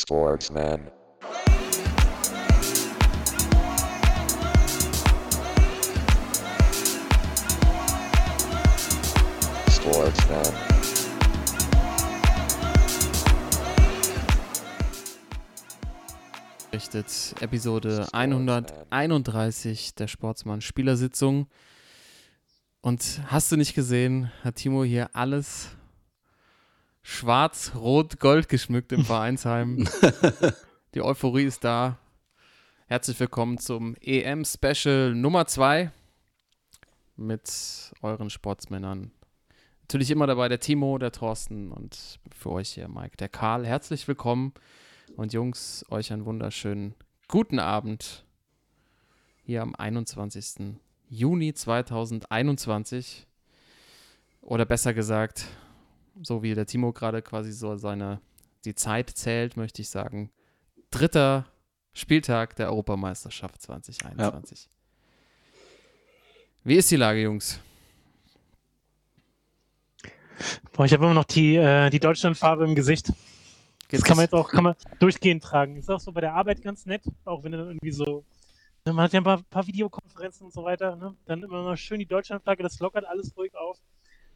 Sportsman. Sportsman. Richtet Episode 131 der Sportsmann Spielersitzung. Und hast du nicht gesehen, hat Timo hier alles schwarz, rot, gold geschmückt im Vereinsheim. Die Euphorie ist da. Herzlich willkommen zum EM-Special Nummer 2 mit euren Sportsmännern. Natürlich immer dabei der Timo, der Thorsten und für euch hier Mike, der Karl. Herzlich willkommen und Jungs, euch einen wunderschönen guten Abend hier am 21. Juni 2021. Oder besser gesagt, so wie der Timo gerade quasi so seine, die Zeit zählt, möchte ich sagen, dritter Spieltag der Europameisterschaft 2021. Wie ist die Lage, Jungs? Boah, ich habe immer noch die, äh, die Deutschlandfarbe im Gesicht. Das kann man jetzt auch kann man durchgehend tragen. Ist auch so bei der Arbeit ganz nett, auch wenn dann irgendwie so. ne, Man hat ja ein paar, paar Videokonferenzen und so weiter. Ne? Dann immer mal schön die Deutschlandflagge, das lockert alles ruhig auf.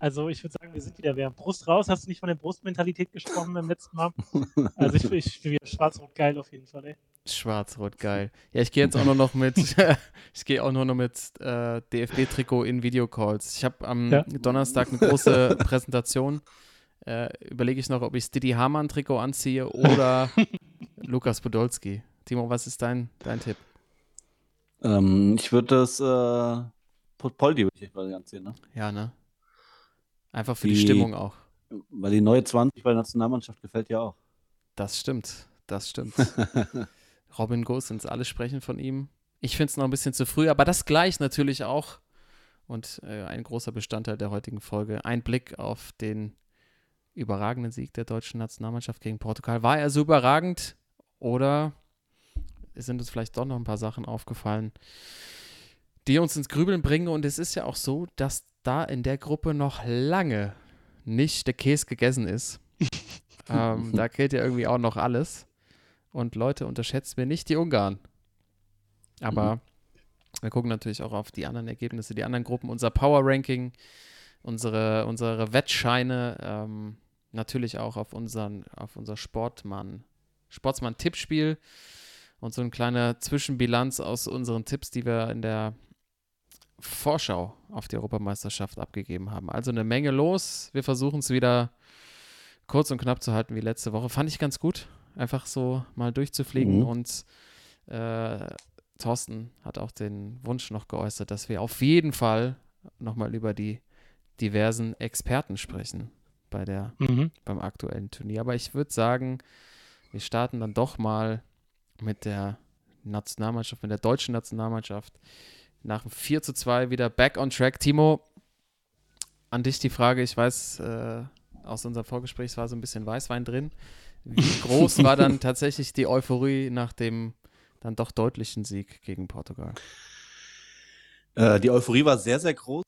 Also ich würde sagen, wir sind wieder wer. Brust raus, hast du nicht von der Brustmentalität gesprochen beim letzten Mal? Also ich, ich bin wieder schwarz-rot geil auf jeden Fall, ey. Schwarz-Rot, geil. Ja, ich gehe jetzt auch nur noch mit, ich gehe auch nur noch mit äh, DFB-Trikot in Videocalls. Ich habe am Ja. Donnerstag eine große Präsentation. Äh, Überlege ich noch, ob ich Didi Hamann-Trikot anziehe oder Lukas Podolski. Timo, was ist dein, dein Tipp? Ähm, ich würde das äh, Poldi würde ich quasi anziehen, ne? Ja, ne? Einfach für die, Die- Stimmung auch. Weil die neue 20 bei der Nationalmannschaft gefällt ja auch. Das stimmt, das stimmt. Robin Gosens, alle sprechen von ihm. Ich finde es noch ein bisschen zu früh, aber das gleich natürlich auch. Und äh, ein großer Bestandteil der heutigen Folge. Ein Blick auf den überragenden Sieg der deutschen Nationalmannschaft gegen Portugal. War er so überragend oder sind uns vielleicht doch noch ein paar Sachen aufgefallen, die uns ins Grübeln bringen? Und es ist ja auch so, dass da in der Gruppe noch lange nicht der Käse gegessen ist. ähm, da gilt ja irgendwie auch noch alles. Und Leute, unterschätzt mir nicht die Ungarn. Aber wir gucken natürlich auch auf die anderen Ergebnisse, die anderen Gruppen, unser Power-Ranking, unsere, unsere Wettscheine, ähm, natürlich auch auf, unseren, auf unser Sportmann, Sportsmann-Tippspiel und so eine kleine Zwischenbilanz aus unseren Tipps, die wir in der Vorschau auf die Europameisterschaft abgegeben haben. Also eine Menge los. Wir versuchen es wieder kurz und knapp zu halten wie letzte Woche. Fand ich ganz gut, einfach so mal durchzufliegen. Mhm. Und äh, Thorsten hat auch den Wunsch noch geäußert, dass wir auf jeden Fall nochmal über die diversen Experten sprechen bei der, Mhm. beim aktuellen Turnier. Aber ich würde sagen, wir starten dann doch mal mit der Nationalmannschaft, mit der deutschen Nationalmannschaft. Nach dem 4 zu 2 wieder back on track. Timo, an dich die Frage, ich weiß, äh, aus unserem Vorgespräch es war so ein bisschen Weißwein drin. Wie groß war dann tatsächlich die Euphorie nach dem dann doch deutlichen Sieg gegen Portugal? Äh, die Euphorie war sehr, sehr groß.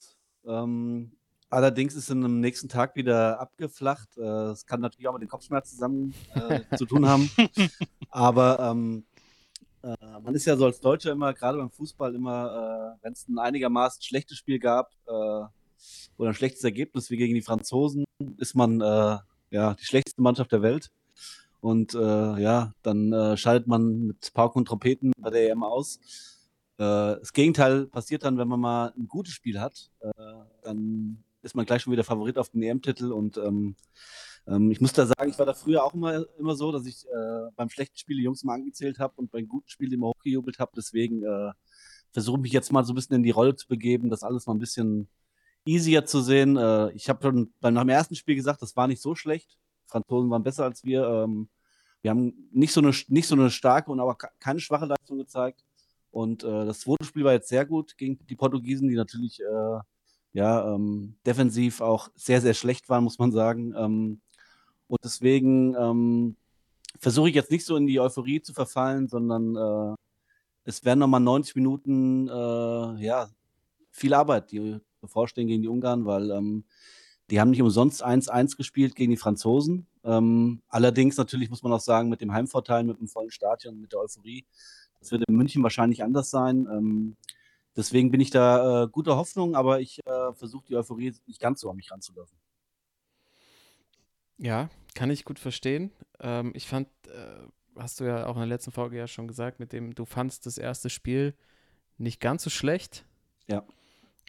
Ähm, allerdings ist es am nächsten Tag wieder abgeflacht. Äh, Es kann natürlich auch mit den Kopfschmerzen zusammen äh, zu tun haben. Aber ähm, äh, man ist ja so als Deutscher immer, gerade beim Fußball, immer, äh, wenn es ein einigermaßen schlechtes Spiel gab äh, oder ein schlechtes Ergebnis wie gegen die Franzosen, ist man äh, ja die schlechteste Mannschaft der Welt. Und äh, ja, dann äh, schaltet man mit Pauken und Trompeten bei der EM aus. Das Gegenteil passiert dann, wenn man mal ein gutes Spiel hat. Dann ist man gleich schon wieder Favorit auf den EM-Titel. Und ähm, ähm, ich muss da sagen, ich war da früher auch immer, immer so, dass ich äh, beim schlechten Spiel die Jungs mal angezählt habe und beim guten Spiel immer hochgejubelt habe. Deswegen äh, versuche ich mich jetzt mal so ein bisschen in die Rolle zu begeben, das alles mal ein bisschen easier zu sehen. Äh, ich habe schon beim ersten Spiel gesagt, das war nicht so schlecht. Franzosen waren besser als wir. Ähm, wir haben nicht so, eine, nicht so eine starke und aber ke- keine schwache Leistung gezeigt. Und äh, das zweite Spiel war jetzt sehr gut gegen die Portugiesen, die natürlich äh, ja, ähm, defensiv auch sehr, sehr schlecht waren, muss man sagen. Ähm, und deswegen ähm, versuche ich jetzt nicht so in die Euphorie zu verfallen, sondern äh, es werden nochmal 90 Minuten, äh, ja, viel Arbeit, die bevorstehen gegen die Ungarn, weil ähm, Die haben nicht umsonst 1-1 gespielt gegen die Franzosen. Ähm, allerdings natürlich muss man auch sagen, mit dem Heimvorteil, mit dem vollen Stadion, mit der Euphorie, das wird in München wahrscheinlich anders sein. Ähm, deswegen bin ich da äh, guter Hoffnung, aber ich äh, versuche die Euphorie nicht ganz so an mich ranzulaufen. Ja, kann ich gut verstehen. Ähm, ich fand, äh, hast du ja auch in der letzten Folge ja schon gesagt, mit dem du fandst das erste Spiel nicht ganz so schlecht. Ja.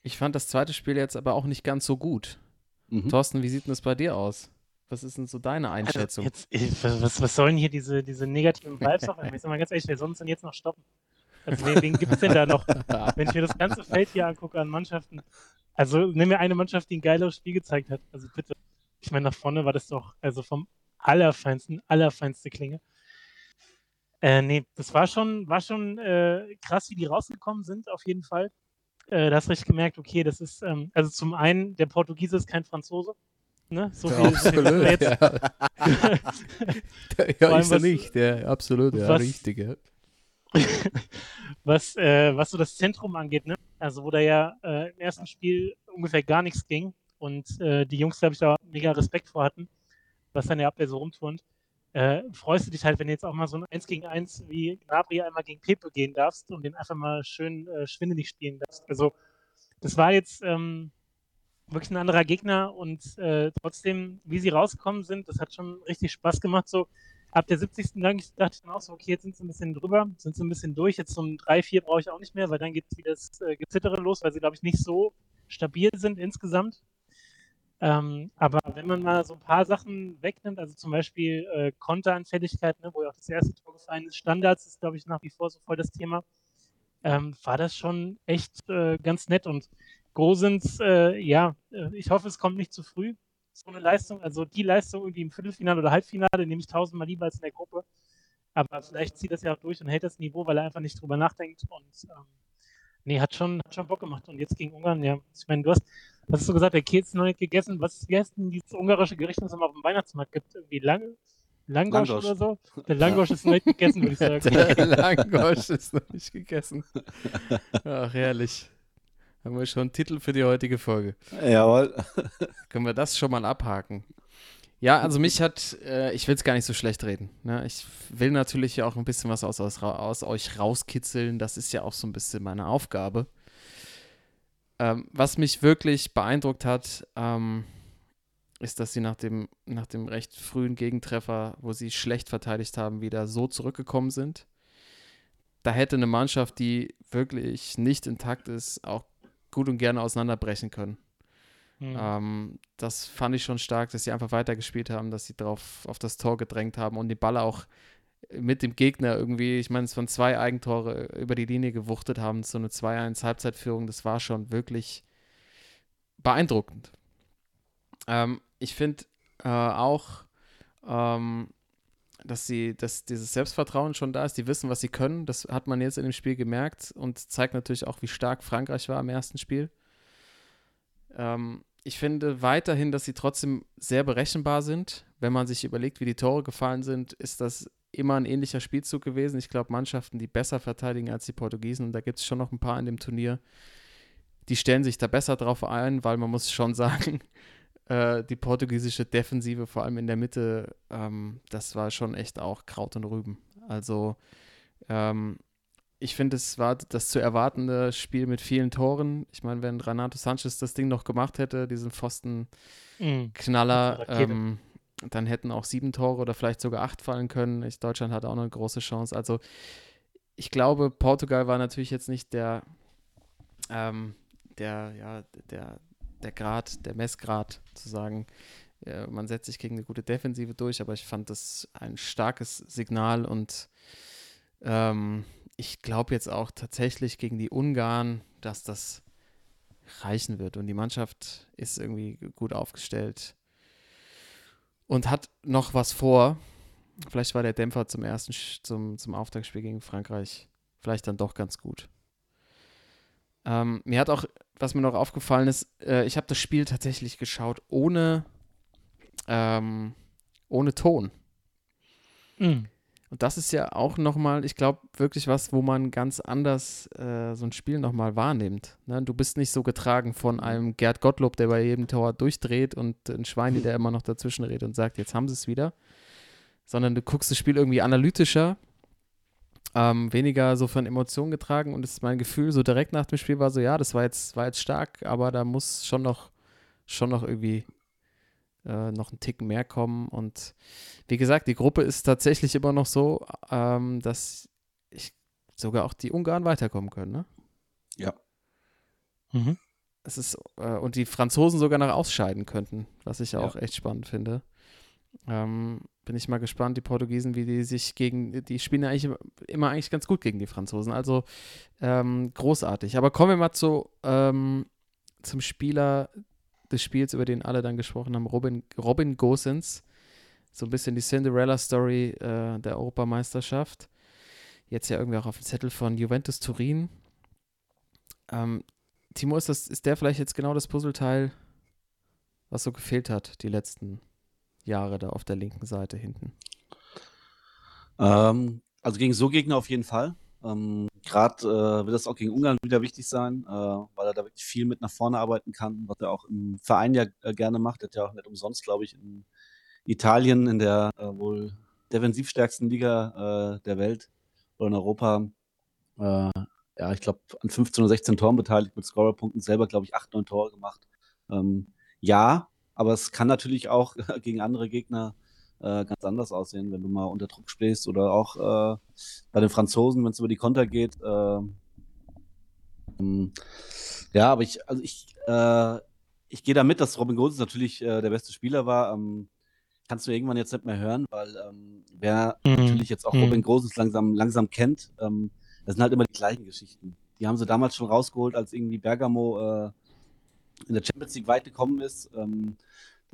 Ich fand das zweite Spiel jetzt aber auch nicht ganz so gut. Mhm. Thorsten, wie sieht denn das bei dir aus? Was ist denn so deine Einschätzung? Also jetzt, was, was sollen hier diese, diese negativen Vibes auf? Ich sag mal ganz ehrlich, wer soll uns denn jetzt noch stoppen? Also wen, wen gibt es denn da noch? Wenn ich mir das ganze Feld hier angucke an Mannschaften, also nimm mir eine Mannschaft, die ein geileres Spiel gezeigt hat. Also bitte. Ich meine, nach vorne war das doch, also vom allerfeinsten, allerfeinste Klinge. Äh, nee, das war schon, war schon äh, krass, wie die rausgekommen sind, auf jeden Fall. Äh, da hast du richtig gemerkt, okay, das ist, ähm, also zum einen, der Portugiese ist kein Franzose. Ne? So viel, absolut, jetzt, ja. Ja, allem ist er was- nicht, der absolut, ja, was- richtig, ja. was, äh, was so das Zentrum angeht, ne? Also wo da ja äh, im ersten Spiel ungefähr gar nichts ging und äh, die Jungs, glaube ich, da mega Respekt vor hatten, was dann der Abwehr so rumturnt. Äh, freust du dich halt, wenn du jetzt auch mal so ein 1 gegen 1 wie Gnabry einmal gegen Pepe gehen darfst und den einfach mal schön äh, schwindelig spielen darfst. Also das war jetzt ähm, wirklich ein anderer Gegner und äh, trotzdem, wie sie rausgekommen sind, das hat schon richtig Spaß gemacht. So ab der 70. Lang dachte ich dann auch so, okay, jetzt sind sie ein bisschen drüber, sind sie ein bisschen durch. Jetzt zum 3-4 brauche ich auch nicht mehr, weil dann geht wieder das äh, Gezittere los, weil sie, glaube ich, nicht so stabil sind insgesamt. Ähm, aber wenn man mal so ein paar Sachen wegnimmt, also zum Beispiel äh, Konteranfälligkeit, ne, wo ja auch das erste Tor gefallen ist, Standards ist, glaube ich, nach wie vor so voll das Thema, ähm, war das schon echt äh, ganz nett. Und Gosens, äh, ja, äh, ich hoffe, es kommt nicht zu früh, so eine Leistung. Also die Leistung irgendwie im Viertelfinale oder Halbfinale nehme ich tausendmal lieber als in der Gruppe. Aber vielleicht zieht das ja auch durch und hält das Niveau, weil er einfach nicht drüber nachdenkt. Und ähm, nee, hat schon, hat schon Bock gemacht. Und jetzt gegen Ungarn, ja, ich meine, du hast, was hast du gesagt, der Käse noch nicht gegessen. Was, heißt denn dieses ungarische Gericht, das es immer auf dem Weihnachtsmarkt gibt? Irgendwie Lang, Langosch, Langosch. oder so? Der Langosch ist noch nicht gegessen, würde ich sagen. Der Langosch ist noch nicht gegessen. Ach, herrlich. Haben wir schon einen Titel für die heutige Folge. Jawohl. Können wir das schon mal abhaken? Ja, also mich hat, äh, ich will es gar nicht so schlecht reden. Ne? Ich will natürlich ja auch ein bisschen was aus, aus, aus euch rauskitzeln. Das ist ja auch so ein bisschen meine Aufgabe. Ähm, was mich wirklich beeindruckt hat, ähm, ist, dass sie nach dem, nach dem recht frühen Gegentreffer, wo sie schlecht verteidigt haben, wieder so zurückgekommen sind. Da hätte eine Mannschaft, die wirklich nicht intakt ist, auch gut und gerne auseinanderbrechen können. Hm. Ähm, das fand ich schon stark, dass sie einfach weitergespielt haben, dass sie drauf auf das Tor gedrängt haben und den Ball auch mit dem Gegner irgendwie, ich meine, es waren zwei Eigentore über die Linie gewuchtet haben, so eine 2-1 Halbzeitführung, das war schon wirklich beeindruckend. Ähm, ich finde äh, auch, ähm, dass sie, dass dieses Selbstvertrauen schon da ist, die wissen, was sie können. Das hat man jetzt in dem Spiel gemerkt und zeigt natürlich auch, wie stark Frankreich war im ersten Spiel. Ähm, ich finde weiterhin, dass sie trotzdem sehr berechenbar sind. Wenn man sich überlegt, wie die Tore gefallen sind, ist das immer ein ähnlicher Spielzug gewesen. Ich glaube, Mannschaften, die besser verteidigen als die Portugiesen, und da gibt es schon noch ein paar in dem Turnier, die stellen sich da besser drauf ein, weil man muss schon sagen, äh, die portugiesische Defensive, vor allem in der Mitte, ähm, das war schon echt auch Kraut und Rüben. Also ähm, ich finde, es war das zu erwartende Spiel mit vielen Toren. Ich meine, wenn Renato Sanchez das Ding noch gemacht hätte, diesen Pfostenknaller, Hm. Rakete. ähm, dann hätten auch sieben Tore oder vielleicht sogar acht fallen können. Ich, Deutschland hatte auch noch eine große Chance. Also ich glaube, Portugal war natürlich jetzt nicht der, ähm, der, ja, der, der Grad, der Messgrad zu sagen, äh, man setzt sich gegen eine gute Defensive durch, aber ich fand das ein starkes Signal und ähm, ich glaube jetzt auch tatsächlich gegen die Ungarn, dass das reichen wird und die Mannschaft ist irgendwie gut aufgestellt und hat noch was vor. Vielleicht war der Dämpfer zum ersten, zum, zum Auftaktspiel gegen Frankreich vielleicht dann doch ganz gut. Ähm, mir hat auch, was mir noch aufgefallen ist, äh, ich habe das Spiel tatsächlich geschaut ohne, ähm, ohne Ton. Hm. Und das ist ja auch nochmal, ich glaube, wirklich was, wo man ganz anders äh, so ein Spiel nochmal wahrnimmt. Ne? Du bist nicht so getragen von einem Gerd Gottlob, der bei jedem Tor durchdreht und ein Schweini, der immer noch dazwischen redet und sagt, jetzt haben sie es wieder. Sondern du guckst das Spiel irgendwie analytischer, ähm, weniger so von Emotionen getragen und es ist mein Gefühl, so direkt nach dem Spiel war so, ja, das war jetzt, war jetzt stark, aber da muss schon noch, schon noch irgendwie äh, noch ein Tick mehr kommen. Und wie gesagt, die Gruppe ist tatsächlich immer noch so, ähm, dass ich sogar auch die Ungarn weiterkommen können, ne? Ja. Mhm. Es ist, äh, und die Franzosen sogar noch ausscheiden könnten, was ich Ja. auch echt spannend finde. Ähm, bin ich mal gespannt, die Portugiesen, wie die sich gegen, die spielen ja eigentlich immer, immer eigentlich ganz gut gegen die Franzosen. Also ähm, großartig. Aber kommen wir mal zu, ähm, zum Spieler des Spiels, über den alle dann gesprochen haben, Robin, Robin Gosens. So ein bisschen die Cinderella-Story äh, der Europameisterschaft. Jetzt ja irgendwie auch auf dem Zettel von Juventus Turin. Ähm, Timo, ist, das, ist der vielleicht jetzt genau das Puzzleteil, was so gefehlt hat, die letzten Jahre da auf der linken Seite hinten? Ähm, also gegen so Gegner auf jeden Fall. Ähm, Gerade äh, wird das auch gegen Ungarn wieder wichtig sein, äh, weil er da wirklich viel mit nach vorne arbeiten kann, was er auch im Verein ja äh, gerne macht. Er hat ja auch nicht umsonst, glaube ich, in Italien in der äh, wohl defensivstärksten Liga äh, der Welt oder in Europa, äh, ja, ich glaube, an 15 oder 16 Toren beteiligt mit Scorerpunkten, selber, glaube ich, 8, 9 Tore gemacht. Ähm, ja, aber es kann natürlich auch gegen andere Gegner äh, ganz anders aussehen, wenn du mal unter Druck stehst oder auch äh, bei den Franzosen, wenn es über die Konter geht. Äh, ähm, ja, aber ich, also ich, äh, ich gehe damit, dass Robin Gosens natürlich äh, der beste Spieler war. Ähm, kannst du irgendwann jetzt nicht mehr hören, weil ähm, wer Mhm. natürlich jetzt auch Mhm. Robin Gosens langsam, langsam kennt, ähm, das sind halt immer die gleichen Geschichten. Die haben sie damals schon rausgeholt, als irgendwie Bergamo in der Champions League weit gekommen ist. Ähm,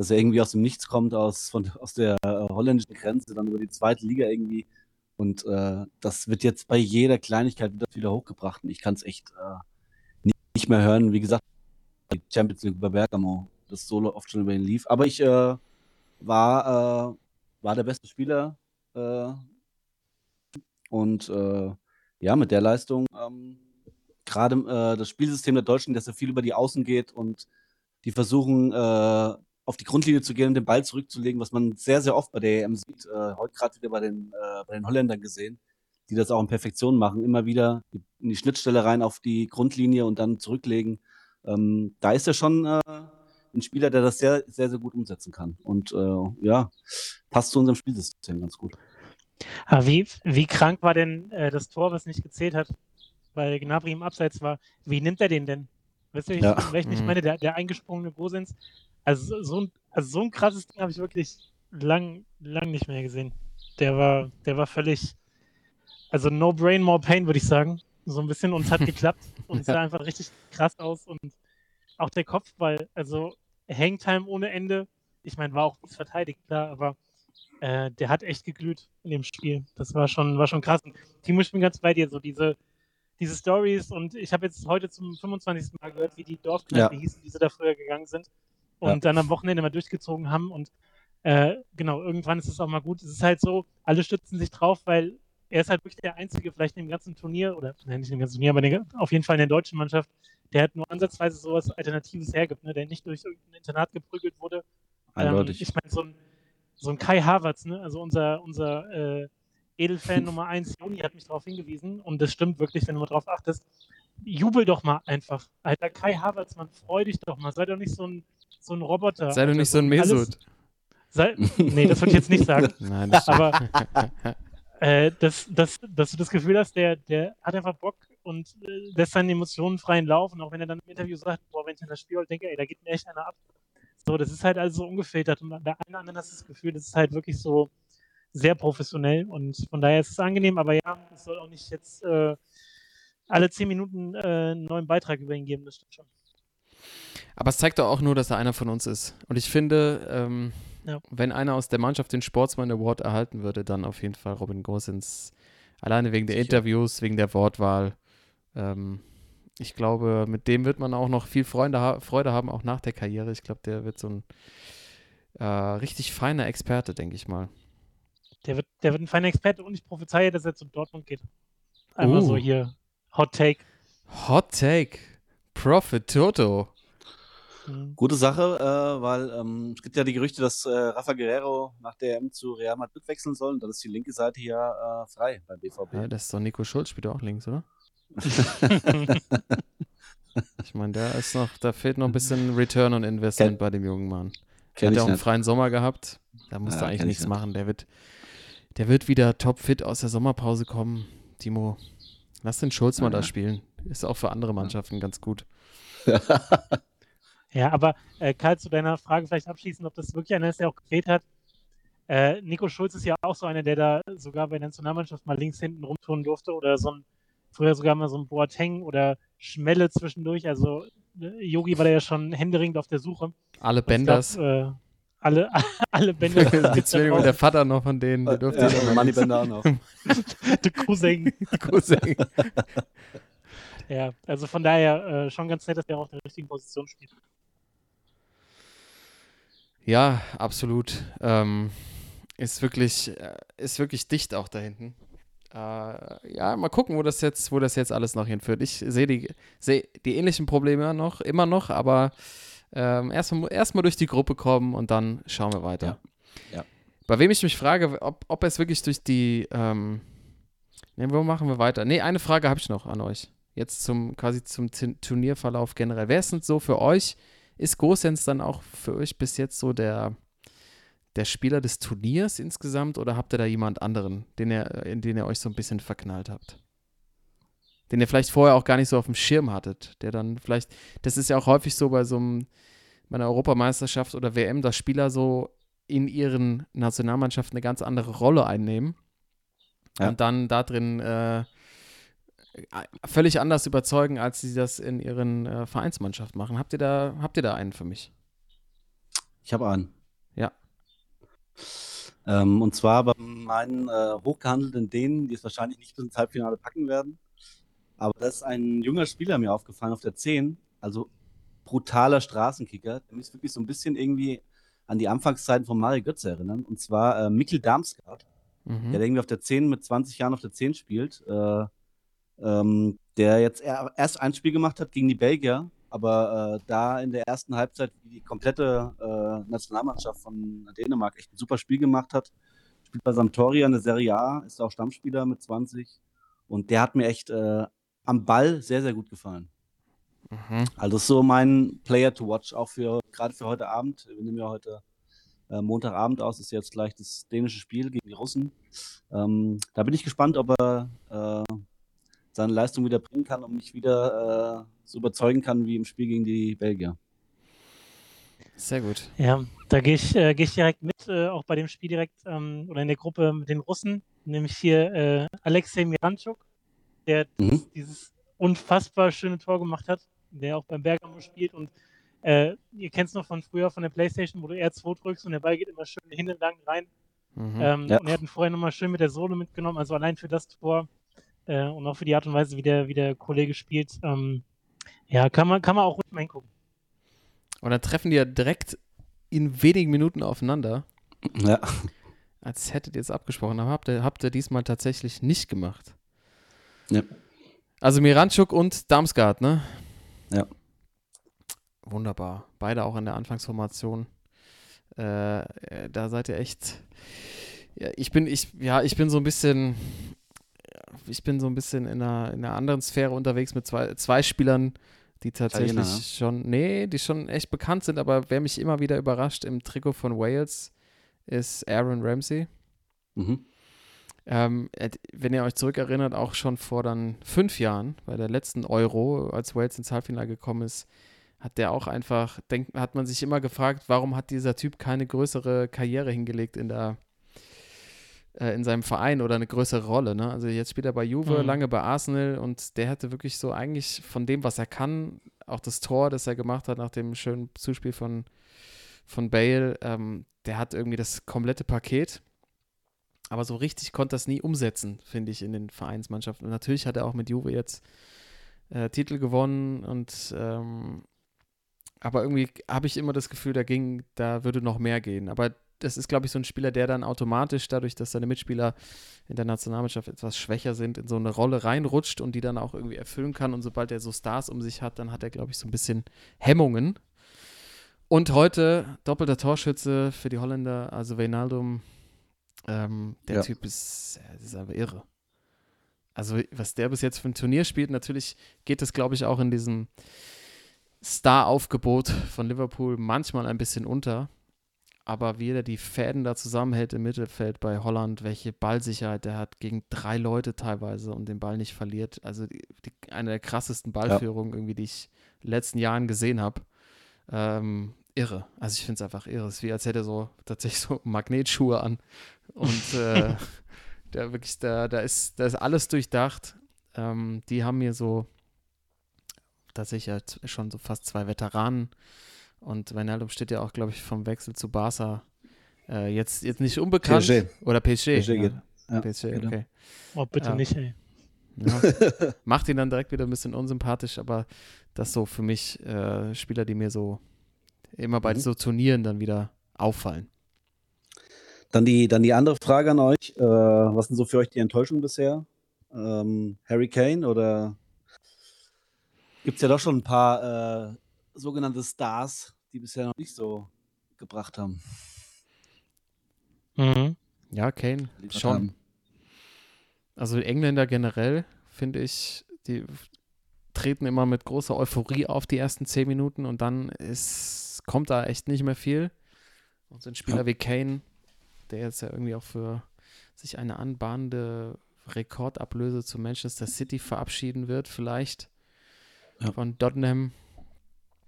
dass er irgendwie aus dem Nichts kommt, aus, von, aus der äh, holländischen Grenze, dann über die zweite Liga irgendwie. Und äh, das wird jetzt bei jeder Kleinigkeit wieder hochgebracht. Und ich kann es echt äh, nicht, nicht mehr hören. Wie gesagt, die Champions League bei Bergamo, das so oft schon über ihn lief. Aber ich äh, war, äh, war der beste Spieler. Äh, und ja, mit der Leistung, ähm, gerade das Spielsystem der Deutschen, das ja viel über die Außen geht und die versuchen, auf die Grundlinie zu gehen und den Ball zurückzulegen, was man sehr, sehr oft bei der EM sieht. Äh, heute gerade wieder bei den, äh, bei den Holländern gesehen, die das auch in Perfektion machen. Immer wieder in die Schnittstelle rein auf die Grundlinie und dann zurücklegen. Ähm, da ist er schon äh, ein Spieler, der das sehr, sehr, sehr gut umsetzen kann. Und äh, ja, passt zu unserem Spielsystem ganz gut. Aber wie, wie krank war denn äh, das Tor, was nicht gezählt hat, weil Gnabry im Abseits war? Wie nimmt er den denn? Weißt du, ich, Ja. ich Mhm. meine, der, der eingesprungene Gosens. Also so ein, also so ein krasses Ding habe ich wirklich lang, lang nicht mehr gesehen. Der war, der war völlig, also no brain, more pain, würde ich sagen. So ein bisschen und es hat geklappt und es sah einfach richtig krass aus und auch der Kopfball, also Hangtime ohne Ende. Ich meine, war auch gut verteidigt, klar, aber äh, der hat echt geglüht in dem Spiel. Das war schon, war schon krass. Und Timo, ich bin ganz bei dir, so diese, diese Stories und ich habe jetzt heute zum 25. Mal gehört, wie die Dorfkneipe Ja. hießen, die sie da früher gegangen sind und Ja. dann am Wochenende mal durchgezogen haben und äh, genau, irgendwann ist es auch mal gut. Es ist halt so, alle stützen sich drauf, weil er ist halt wirklich der Einzige, vielleicht in dem ganzen Turnier, oder nein, nicht im ganzen Turnier, aber den, auf jeden Fall in der deutschen Mannschaft, der halt nur ansatzweise sowas Alternatives hergibt, ne? der nicht durch irgendein Internat geprügelt wurde. Ähm, ich meine, so ein, so ein Kai Havertz, ne? also unser, unser äh, Edelfan Nummer 1, Joni, hat mich darauf hingewiesen und das stimmt wirklich, wenn du mal drauf achtest. Jubel doch mal einfach. Alter, Kai Havertz, man freu dich doch mal. Sei doch nicht so ein, so ein Roboter. Sei doch Alter, nicht so ein alles- Mesut. Sei, nee, das würde ich jetzt nicht sagen. Nein, das Aber äh, dass, dass, dass du das Gefühl hast, der, der hat einfach Bock und äh, lässt seine Emotionen freien Lauf. Und auch wenn er dann im Interview sagt, boah, wenn ich an das Spiel denke, ey, da geht mir echt einer ab. So, das ist halt alles so ungefiltert. Und bei der einen oder anderen hast du das Gefühl, das ist halt wirklich so sehr professionell. Und von daher ist es angenehm, aber ja, es soll auch nicht jetzt äh, alle zehn Minuten äh, einen neuen Beitrag über ihn geben, das stimmt schon. Aber es zeigt doch auch nur, dass er einer von uns ist. Und ich finde, ähm, Ja. wenn einer aus der Mannschaft den Sportsman Award erhalten würde, dann auf jeden Fall Robin Gosens. Alleine wegen der Sicher. Interviews, wegen der Wortwahl. Ähm, ich glaube, mit dem wird man auch noch viel Freude, ha Freude haben, auch nach der Karriere. Ich glaube, der wird so ein äh, richtig feiner Experte, denke ich mal. Der wird, der wird ein feiner Experte und ich prophezeie, dass er zu Dortmund geht. Einmal Uh. so hier. Hot Take. Hot Take. Profit Toto. Mhm. Gute Sache, äh, weil ähm, es gibt ja die Gerüchte, dass äh, Rafa Guerrero nach der EM zu Real Madrid wechseln soll. Und dann ist die linke Seite ja äh, frei beim BVB. Ja, das ist doch Nico Schulz, spielt auch links, oder? Ich meine, da ist noch, da fehlt noch ein bisschen Return on Investment Kenn- bei dem jungen Mann. Kenn Hat ja auch einen nicht. freien Sommer gehabt. Da musste Ja, eigentlich kenn ich nichts nicht. machen. Der wird, der wird wieder topfit aus der Sommerpause kommen. Timo, lass den Schulz mal Ja. da spielen. Ist auch für andere Mannschaften ganz gut. Ja, aber äh, Karl, zu deiner Frage vielleicht abschließend, ob das wirklich einer ist, der auch gefehlt hat. Äh, Nico Schulz ist ja auch so einer, der da sogar bei der Nationalmannschaft mal links hinten rumturnen durfte oder so ein, früher sogar mal so ein Boateng oder Schmelle zwischendurch. Also äh, Yogi war da ja schon händeringend auf der Suche. Alle Benders. Glaub, äh, alle, alle Bänder. Die Zwillinge und der Vater noch von denen. Der durfte ja, ja, und Money Bender auch noch. der Cousin. Cousin. Ja, also von daher äh, schon ganz nett, dass der auch in der richtigen Position spielt. Ja, absolut. Ähm, ist wirklich, äh, ist wirklich dicht auch da hinten. Äh, ja, mal gucken, wo das jetzt, wo das jetzt alles noch hinführt. Ich sehe die, sehe die ähnlichen Probleme immer noch, immer noch, aber ähm, erstmal erst durch die Gruppe kommen und dann schauen wir weiter. Ja. Ja. Bei wem ich mich frage, ob, ob es wirklich durch die, ähm, ne, wo machen wir weiter? Ne, eine Frage habe ich noch an euch. Jetzt zum, quasi zum T Turnierverlauf generell. Wer ist denn so für euch, ist Gosens dann auch für euch bis jetzt so der, der Spieler des Turniers insgesamt oder habt ihr da jemand anderen, den ihr, in den ihr euch so ein bisschen verknallt habt? Den ihr vielleicht vorher auch gar nicht so auf dem Schirm hattet, der dann vielleicht, das ist ja auch häufig so bei so einem, bei einer Europameisterschaft oder WM, dass Spieler so in ihren Nationalmannschaften eine ganz andere Rolle einnehmen Ja. und dann da drin äh, völlig anders überzeugen, als sie das in ihren äh, Vereinsmannschaften machen. Habt ihr da, habt ihr da einen für mich? Ich habe einen. Ja. Ähm, und zwar bei meinen äh, hochgehandelten Dänen, die es wahrscheinlich nicht bis ins Halbfinale packen werden. Aber da ist ein junger Spieler mir aufgefallen auf der 10. Also brutaler Straßenkicker. Der mich wirklich so ein bisschen irgendwie an die Anfangszeiten von Mario Götze erinnern. Und zwar äh, Mikkel Darmstadt. Mhm. der irgendwie auf der 10 mit 20 Jahren auf der 10 spielt, äh, ähm, der jetzt er- erst ein Spiel gemacht hat gegen die Belgier, aber äh, da in der ersten Halbzeit die komplette äh, Nationalmannschaft von Dänemark echt ein super Spiel gemacht hat. Spielt bei Sampdoria in der Serie A, ist auch Stammspieler mit 20 und der hat mir echt äh, am Ball sehr, sehr gut gefallen. Mhm. Also ist so mein Player to watch, auch für gerade für heute Abend. Wir nehmen ja heute äh, Montagabend aus, ist jetzt gleich das dänische Spiel gegen die Russen. Ähm, da bin ich gespannt, ob er äh, seine Leistung wieder bringen kann und mich wieder äh, so überzeugen kann wie im Spiel gegen die Belgier. Sehr gut. Ja, da gehe ich, äh, geh ich direkt mit, äh, auch bei dem Spiel direkt ähm, oder in der Gruppe mit den Russen, nämlich hier äh, Alexei Miranchuk, der Mhm. dieses unfassbar schöne Tor gemacht hat, der auch beim Bergamo spielt und äh, ihr kennt es noch von früher von der Playstation, wo du R2 drückst und der Ball geht immer schön hinten lang rein. Mhm. Ähm, Ja. Und er hat ihn vorher nochmal schön mit der Sohle mitgenommen, also allein für das Tor äh, und auch für die Art und Weise, wie der, wie der Kollege spielt. Ähm, ja, kann man, kann man auch ruhig mal hingucken. Und dann treffen die ja direkt in wenigen Minuten aufeinander, Ja. als hättet ihr es abgesprochen. Aber habt ihr, habt ihr diesmal tatsächlich nicht gemacht. Ja. Also Miranchuk und Damsgaard, ne? Ja. Wunderbar. Beide auch in der Anfangsformation. Äh, äh, da seid ihr echt. Ja, ich bin, ich, ja, ich bin so ein bisschen. Ich bin so ein bisschen in einer, in einer anderen Sphäre unterwegs mit zwei, zwei Spielern, die tatsächlich Italiener, ne? schon, nee, die schon echt bekannt sind, aber wer mich immer wieder überrascht im Trikot von Wales ist Aaron Ramsey. Mhm. Ähm, äh, wenn ihr euch zurückerinnert, auch schon vor dann fünf Jahren, bei der letzten Euro, als Wales ins Halbfinale gekommen ist, hat der auch einfach, denk, hat man sich immer gefragt, warum hat dieser Typ keine größere Karriere hingelegt in der äh, in seinem Verein oder eine größere Rolle. Ne? Also jetzt spielt er bei Juve, Mhm. lange bei Arsenal und der hatte wirklich so eigentlich von dem, was er kann, auch das Tor, das er gemacht hat nach dem schönen Zuspiel von, von Bale, ähm, der hat irgendwie das komplette Paket. Aber so richtig konnte das nie umsetzen, finde ich, in den Vereinsmannschaften. Und natürlich hat er auch mit Juve jetzt äh, Titel gewonnen und ähm, aber irgendwie habe ich immer das Gefühl, da ging, da würde noch mehr gehen. Aber das ist, glaube ich, so ein Spieler, der dann automatisch, dadurch, dass seine Mitspieler in der Nationalmannschaft etwas schwächer sind, in so eine Rolle reinrutscht und die dann auch irgendwie erfüllen kann. Und sobald er so Stars um sich hat, dann hat er, glaube ich, so ein bisschen Hemmungen. Und heute doppelter Torschütze für die Holländer, also Wijnaldum. Ähm, der Ja. Typ ist, ist aber irre. Also, was der bis jetzt für ein Turnier spielt, natürlich geht es, glaube ich, auch in diesem Star-Aufgebot von Liverpool manchmal ein bisschen unter. Aber wie er die Fäden da zusammenhält im Mittelfeld bei Holland, welche Ballsicherheit der hat, gegen drei Leute teilweise und den Ball nicht verliert. Also die, die, eine der krassesten Ballführungen irgendwie, die ich in den letzten Jahren gesehen habe. Ähm, irre. Also ich finde es einfach irre. Es ist wie als hätte er so tatsächlich so Magnetschuhe an. Und äh, da wirklich, da, da ist, da ist alles durchdacht. Ähm, die haben mir so tatsächlich halt schon so fast zwei Veteranen. Und Wijnaldum steht ja auch, glaube ich, vom Wechsel zu Barca äh, jetzt, jetzt nicht unbekannt. PSG. Oder PSG. PSG geht. ja. Ja, PSG, genau. okay. Oh, bitte Ja. nicht, ey. Ja. Macht ihn dann direkt wieder ein bisschen unsympathisch, aber das so für mich äh, Spieler, die mir so immer bei Mhm. so Turnieren dann wieder auffallen. Dann die, dann die andere Frage an euch. Äh, was sind so für euch die Enttäuschungen bisher? Ähm, Harry Kane oder gibt es ja doch schon ein paar äh, sogenannte Stars, die bisher noch nicht so gebracht haben? Mhm. Ja, Kane, schon. haben? Also die Engländer generell, finde ich, die treten immer mit großer Euphorie auf die ersten zehn Minuten und dann ist, kommt da echt nicht mehr viel. Und so ein Spieler Ja. wie Kane, der jetzt ja irgendwie auch für sich eine anbahnende Rekordablöse zu Manchester City verabschieden wird, vielleicht Ja. von Tottenham.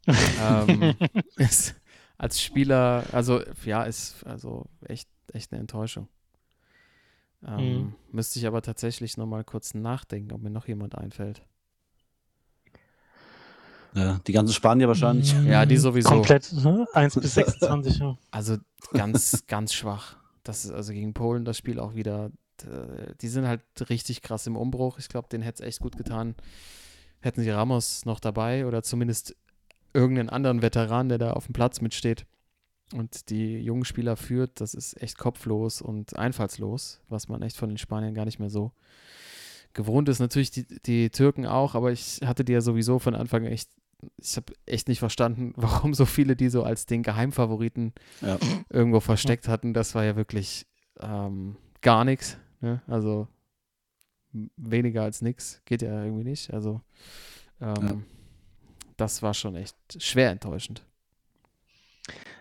Ähm, ist als Spieler, also ja, ist also echt, echt eine Enttäuschung. Ähm, Mhm. Müsste ich aber tatsächlich nochmal kurz nachdenken, ob mir noch jemand einfällt. Ja, die ganzen Spanier wahrscheinlich. Ja, die sowieso. Komplett, ne? 1 bis 26, ja. Also ganz, ganz schwach. Das ist also gegen Polen das Spiel auch wieder. Die sind halt richtig krass im Umbruch. Ich glaube, denen hätte es echt gut getan. Hätten sie Ramos noch dabei oder zumindest irgendeinen anderen Veteran, der da auf dem Platz mitsteht und die jungen Spieler führt. Das ist echt kopflos und einfallslos, was man echt von den Spaniern gar nicht mehr so gewohnt ist. Natürlich die, die Türken auch, aber ich hatte die ja sowieso von Anfang echt. Ich habe echt nicht verstanden, warum so viele die so als den Geheimfavoriten Ja. irgendwo versteckt hatten, das war ja wirklich ähm, gar nichts. Ne? Also weniger als nichts geht ja irgendwie nicht. Also ähm, Ja. Das war schon echt schwer enttäuschend.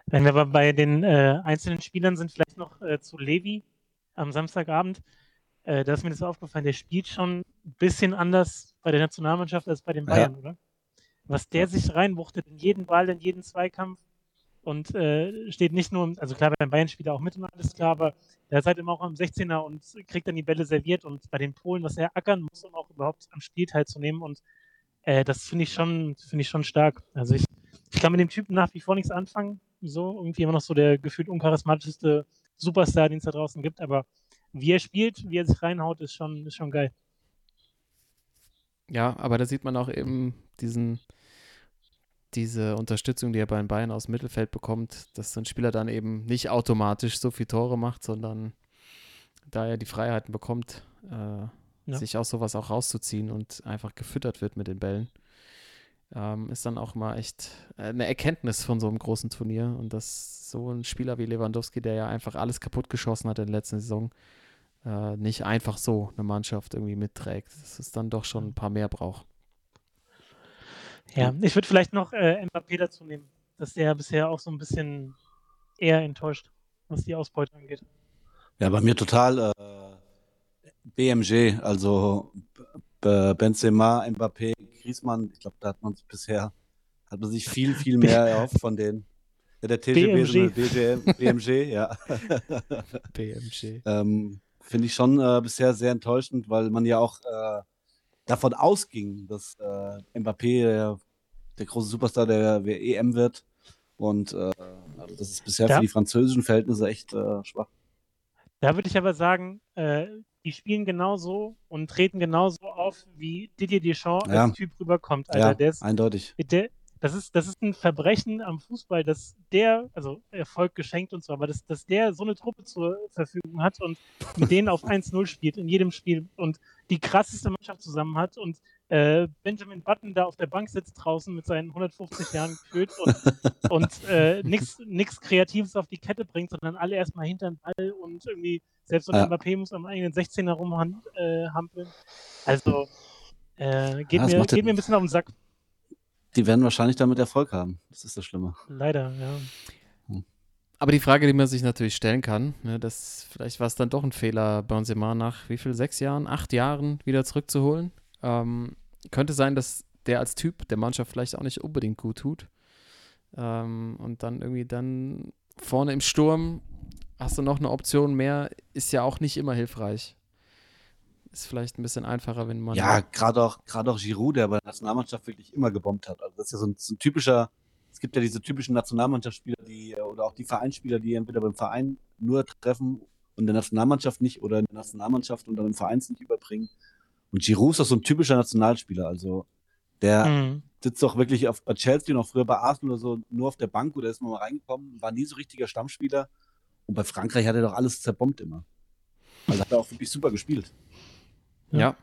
Wenn wir aber bei den äh, einzelnen Spielern sind, vielleicht noch äh, zu Levi am Samstagabend. Äh, da ist mir das aufgefallen, der spielt schon ein bisschen anders bei der Nationalmannschaft als bei den Ja. Bayern, oder? Was der sich reinwuchtet in jeden Ball, in jeden Zweikampf und äh, steht nicht nur, im- also klar, beim Bayern spielt er auch mit und alles klar, aber der ist halt immer auch am 16er und kriegt dann die Bälle serviert und bei den Polen, was er ackern muss, um auch überhaupt am Spiel teilzunehmen und äh, das finde ich schon, ich schon stark. Also ich, ich kann mit dem Typen nach wie vor nichts anfangen. So, irgendwie immer noch so der gefühlt uncharismatischste Superstar, den es da draußen gibt, aber wie er spielt, wie er sich reinhaut, ist schon, ist schon geil. Ja, aber da sieht man auch eben diesen, diese Unterstützung, die er bei den Bayern aus dem Mittelfeld bekommt, dass so ein Spieler dann eben nicht automatisch so viele Tore macht, sondern da er die Freiheiten bekommt, äh, Ja. sich aus sowas auch rauszuziehen und einfach gefüttert wird mit den Bällen, ähm, ist dann auch mal echt eine Erkenntnis von so einem großen Turnier. Und dass so ein Spieler wie Lewandowski, der ja einfach alles kaputt geschossen hat in der letzten Saison, äh, nicht einfach so eine Mannschaft irgendwie mitträgt. Dass es dann doch schon ein paar mehr braucht. Ja, ich würde vielleicht noch äh, Mbappé dazu nehmen, dass der bisher auch so ein bisschen eher enttäuscht, was die Ausbeute angeht. Ja, bei mir total äh, BMG, also Benzema, Mbappé, Griezmann. Ich glaube, da hat man sich bisher hat man sich viel, viel mehr erhofft von denen. Ja, der TGB, eine BGM, BMG, ja. BMG. ähm, Finde ich schon äh, bisher sehr enttäuschend, weil man ja auch äh, davon ausging, dass äh, Mbappé der, der große Superstar der EM wird. Und äh, also das ist bisher Ja. für die französischen Verhältnisse echt äh, schwach. Da würde ich aber sagen, äh, die spielen genauso und treten genauso auf, wie Didier Deschamps Ja. als Typ rüberkommt. Alter, ja, der ist eindeutig. der, das ist, das ist ein Verbrechen am Fußball, dass der, also Erfolg geschenkt und so, aber dass, dass der so eine Truppe zur Verfügung hat und mit denen auf 1-0 spielt in jedem Spiel und die krasseste Mannschaft zusammen hat und äh, Benjamin Button da auf der Bank sitzt draußen mit seinen 150 Jahren gefühlt und, und äh, nichts Kreatives auf die Kette bringt, sondern alle erstmal hinter den Ball und irgendwie, selbst so ein Ja. Mbappé muss am eigenen 16er rumhampeln. Äh, also, äh, geht, Ja, mir, geht mir ein bisschen auf den Sack. Die werden wahrscheinlich damit Erfolg haben. Das ist das Schlimme. Leider, ja. Aber die Frage, die man sich natürlich stellen kann, ne, dass vielleicht war es dann doch ein Fehler, Benzema nach wie viel, sechs Jahren, acht Jahren wieder zurückzuholen. Ähm, könnte sein, dass der als Typ der Mannschaft vielleicht auch nicht unbedingt gut tut. Ähm, und dann irgendwie dann vorne im Sturm hast du noch eine Option mehr, ist ja auch nicht immer hilfreich. Ist vielleicht ein bisschen einfacher, wenn man. Ja, gerade auch, auch Giroud, der bei der Nationalmannschaft wirklich immer gebombt hat. Also das ist ja so ein, so ein typischer, es gibt ja diese typischen Nationalmannschaftsspieler, die, oder auch die Vereinsspieler, die entweder beim Verein nur treffen und der Nationalmannschaft nicht oder in der Nationalmannschaft und dann im Verein nicht überbringen. Und Giroud ist auch so ein typischer Nationalspieler. Also der Mhm. sitzt doch wirklich auf, bei Chelsea und auch früher bei Arsenal oder so nur auf der Bank oder ist mal reingekommen, war nie so richtiger Stammspieler. Und bei Frankreich hat er doch alles zerbombt immer. Also hat er auch wirklich super gespielt. Ja.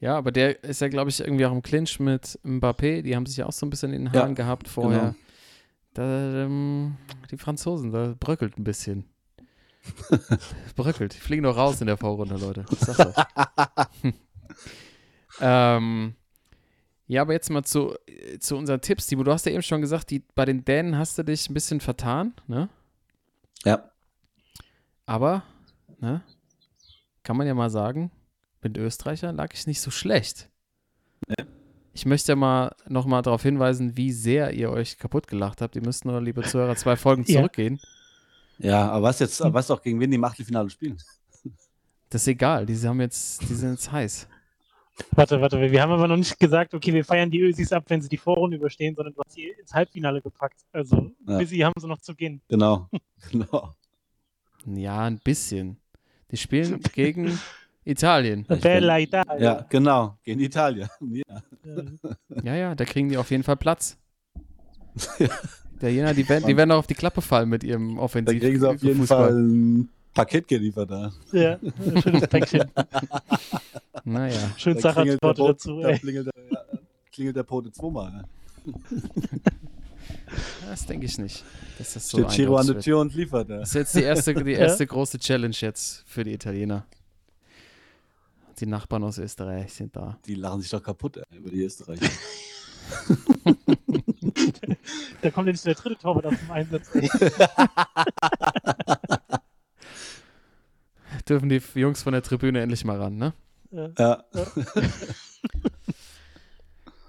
Ja, aber der ist ja, glaube ich, irgendwie auch im Clinch mit Mbappé. Die haben sich ja auch so ein bisschen in den Ja, Haaren gehabt vorher. genau. Da, ähm, die Franzosen, da bröckelt ein bisschen. bröckelt. Die fliegen doch raus in der Vorrunde, Leute. Ich sag's ähm, ja, aber jetzt mal zu, zu unseren Tipps. Timo, du hast ja eben schon gesagt, die, bei den Dänen hast du dich ein bisschen vertan, ne? Ja. Aber, ne, kann man ja mal sagen, mit Österreichern lag ich nicht so schlecht. Ich möchte ja mal nochmal darauf hinweisen, wie sehr ihr euch kaputt gelacht habt. Ihr müsst nur, liebe Zuhörer, zwei Folgen zurückgehen. Ja, aber was jetzt, weißt du auch, gegen wen die im Achtelfinale spielen? Das ist egal, die haben jetzt, die sind jetzt heiß. Warte, warte, wir haben aber noch nicht gesagt, okay, wir feiern die Ösis ab, wenn sie die Vorrunde überstehen, sondern du hast sie ins Halbfinale gepackt. Also, Ja. bis sie haben sie noch zu gehen. Genau. genau. Ja, ein bisschen. Die spielen gegen Italien. Bella Italia. Ja, genau. Gegen Italien. Ja. Ja, ja, da kriegen die auf jeden Fall Platz. Italiener, die werden, die werden auch auf die Klappe fallen mit ihrem Da Offensiv. kriegen sie auf jeden Fußball. Fall ein Paket geliefert da. Ja, ein schönes Päckchen. Naja. Schön Da klingelt der, Sachertorte dazu, da klingelt der, ja, klingelt der Pote zweimal. Das denke ich nicht. Das so Steht Chiro an der Tür und liefert. Ja. Das ist jetzt die erste, die erste große Challenge jetzt für die Italiener. Die Nachbarn aus Österreich sind da. Die lachen sich doch kaputt ey, über die Österreicher. Da kommt jetzt der dritte Torwart aus dem Einsatz. Dürfen die Jungs von der Tribüne endlich mal ran, ne? Ja. ja.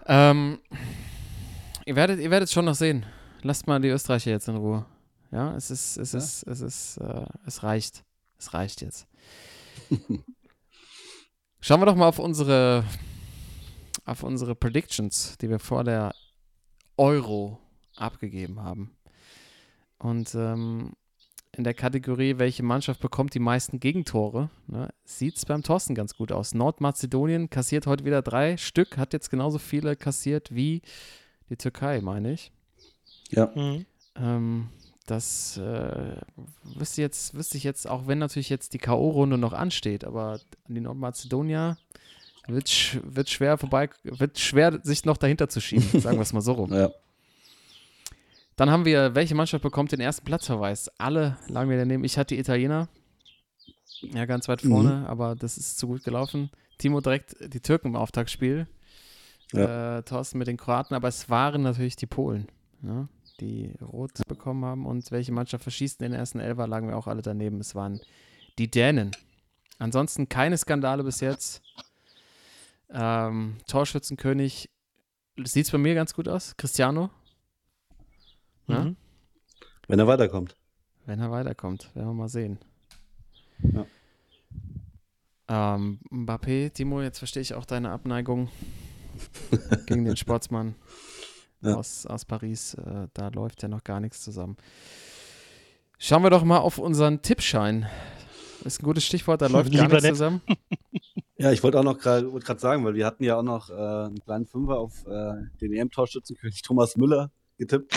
Ähm, ihr werdet, ihr werdet schon noch sehen. Lasst mal die Österreicher jetzt in Ruhe. Ja, es ist, es Ja. ist, es ist, äh, es reicht. Es reicht jetzt. Schauen wir doch mal auf unsere, auf unsere Predictions, die wir vor der Euro abgegeben haben. Und ähm, in der Kategorie, welche Mannschaft bekommt die meisten Gegentore, ne, sieht es beim Thorsten ganz gut aus. Nordmazedonien kassiert heute wieder drei Stück, hat jetzt genauso viele kassiert wie die Türkei, meine ich. ja. Mhm. Ähm, das äh, wüsste, jetzt, wüsste ich jetzt, auch wenn natürlich jetzt die K.O.-Runde noch ansteht, aber die Nordmazedonier wird, sch wird schwer vorbei, wird schwer, sich noch dahinter zu schieben, sagen wir es mal so rum. ja. Dann haben wir, welche Mannschaft bekommt den ersten Platzverweis? Alle lagen mir daneben. Ich hatte die Italiener. Ja, ganz weit vorne, aber das ist zu gut gelaufen. Timo direkt die Türken im Auftaktspiel. Äh, Thorsten mit den Kroaten, aber es waren natürlich die Polen, ja, die rot bekommen haben. Und welche Mannschaft verschießt den ersten Elfer, lagen wir auch alle daneben. Es waren die Dänen. Ansonsten keine Skandale bis jetzt. Ähm, Torschützenkönig sieht es bei mir ganz gut aus. Cristiano, Ja? Mhm. Wenn er weiterkommt. wenn er weiterkommt. Werden wir mal sehen. Ja. Ähm, Mbappé, Timo, jetzt verstehe ich auch deine Abneigung gegen den Sportsmann Ja. aus, aus Paris. Äh, da läuft ja noch gar nichts zusammen. Schauen wir doch mal auf unseren Tippschein. Ist ein gutes Stichwort, da läuft gar Lieber nichts zusammen. Ja, ich wollte auch noch gerade sagen, weil wir hatten ja auch noch äh, einen kleinen Fünfer auf äh, den EM-Torschützenkönig Thomas Müller getippt,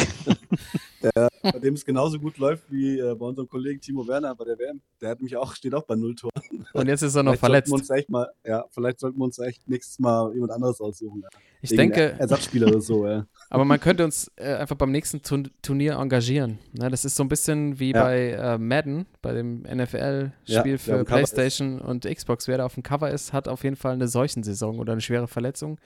der, bei dem es genauso gut läuft wie äh, bei unserem Kollegen Timo Werner bei der WM. Der hat mich auch, steht auch bei null Toren. Und jetzt ist er noch Vielleicht verletzt. sollten wir uns echt mal, ja, vielleicht sollten wir uns echt nächstes Mal jemand anderes aussuchen. Ja. Ich Irgendeinen denke, Ersatzspieler oder so, ja. aber man könnte uns äh, einfach beim nächsten Turn Turnier engagieren. Ne, das ist so ein bisschen wie Ja. bei äh, Madden, bei dem NFL-Spiel für Cover ist. PlayStation und Xbox. Wer da auf dem Cover ist, hat auf jeden Fall eine Seuchensaison oder eine schwere Verletzung.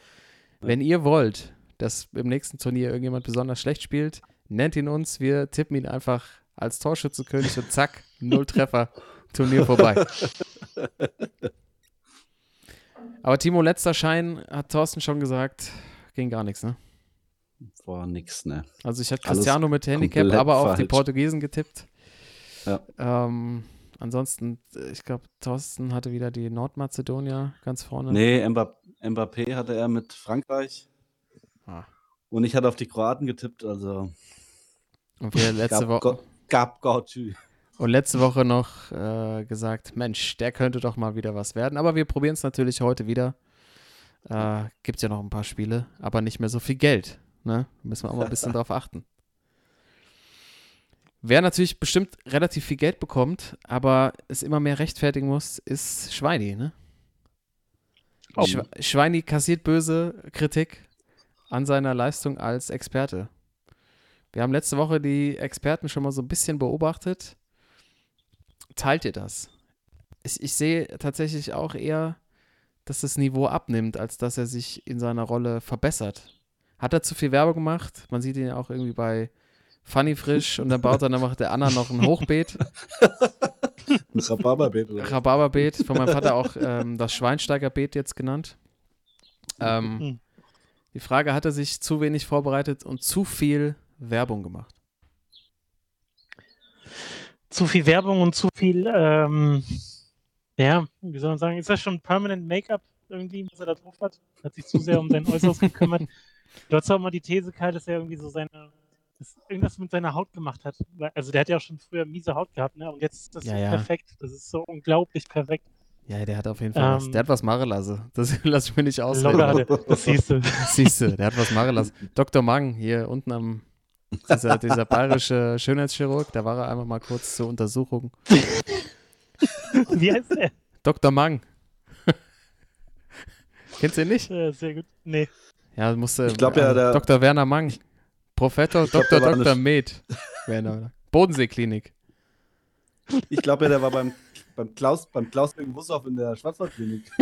Wenn ihr wollt, dass im nächsten Turnier irgendjemand besonders schlecht spielt, nennt ihn uns. Wir tippen ihn einfach als Torschützenkönig und zack, null Treffer, Turnier vorbei. Aber Timo, letzter Schein, hat Thorsten schon gesagt, ging gar nichts, ne? War nix, ne? Also ich hatte Alles Cristiano mit Handicap, aber auf die falsch. Portugiesen getippt. Ja. Ähm, ansonsten, ich glaube, Thorsten hatte wieder die Nordmazedonier ganz vorne. Nee, Mbapp- Mbappé hatte er mit Frankreich. Ah. Und ich hatte auf die Kroaten getippt, also Und, wir letzte gab, Woche, gab Gauchü. und letzte Woche noch äh, gesagt, Mensch, der könnte doch mal wieder was werden. Aber wir probieren es natürlich heute wieder. Äh, Gibt ja noch ein paar Spiele, aber nicht mehr so viel Geld. Ne? Müssen wir auch mal ein bisschen drauf achten. Wer natürlich bestimmt relativ viel Geld bekommt, aber es immer mehr rechtfertigen muss, ist Schweini, ne? Oh. Schwe Schweini kassiert böse Kritik an seiner Leistung als Experte. Wir haben letzte Woche die Experten schon mal so ein bisschen beobachtet. Teilt ihr das? Ich, ich sehe tatsächlich auch eher, dass das Niveau abnimmt, als dass er sich in seiner Rolle verbessert. Hat er zu viel Werbung gemacht? Man sieht ihn ja auch irgendwie bei Funny Frisch und dann baut dann macht der Anna noch ein Hochbeet. Ein Rhabarberbeet oder? Rhabarberbeet, von meinem Vater auch ähm, das Schweinsteigerbeet jetzt genannt. Ähm, Hm. Die Frage, hat er sich zu wenig vorbereitet und zu viel Werbung gemacht? Zu viel Werbung und zu viel, ähm, ja, wie soll man sagen, ist das schon Permanent Make-up irgendwie, was er da drauf hat? Hat sich zu sehr um sein Äußeres gekümmert. Du hast auch mal die These, Kai, dass er irgendwie so seine, dass irgendwas mit seiner Haut gemacht hat. Also der hat ja auch schon früher miese Haut gehabt, ne? Und jetzt ist das Ja, so ja. perfekt. Das ist so unglaublich perfekt. Ja, der hat auf jeden Fall was. Ähm, Der hat was machen lassen. Das lasse ich mir nicht ausreden. das siehst du. Siehst du, der hat was machen lassen. Dr. Mang hier unten am, dieser, dieser bayerische Schönheitschirurg, da war er einfach mal kurz zur Untersuchung. Wie heißt der? Dr. Mang. Kennst du ihn nicht? Äh, sehr gut. Nee. Ja, musste. Ich glaub ja, der- Dr. Werner Mang. Professor glaub, Dr. Dr. eine- Med. Werner. Bodenseeklinik. Ich glaube ja, der war beim, beim Klaus, beim Klaus wegen Wussow in der Schwarzwaldklinik.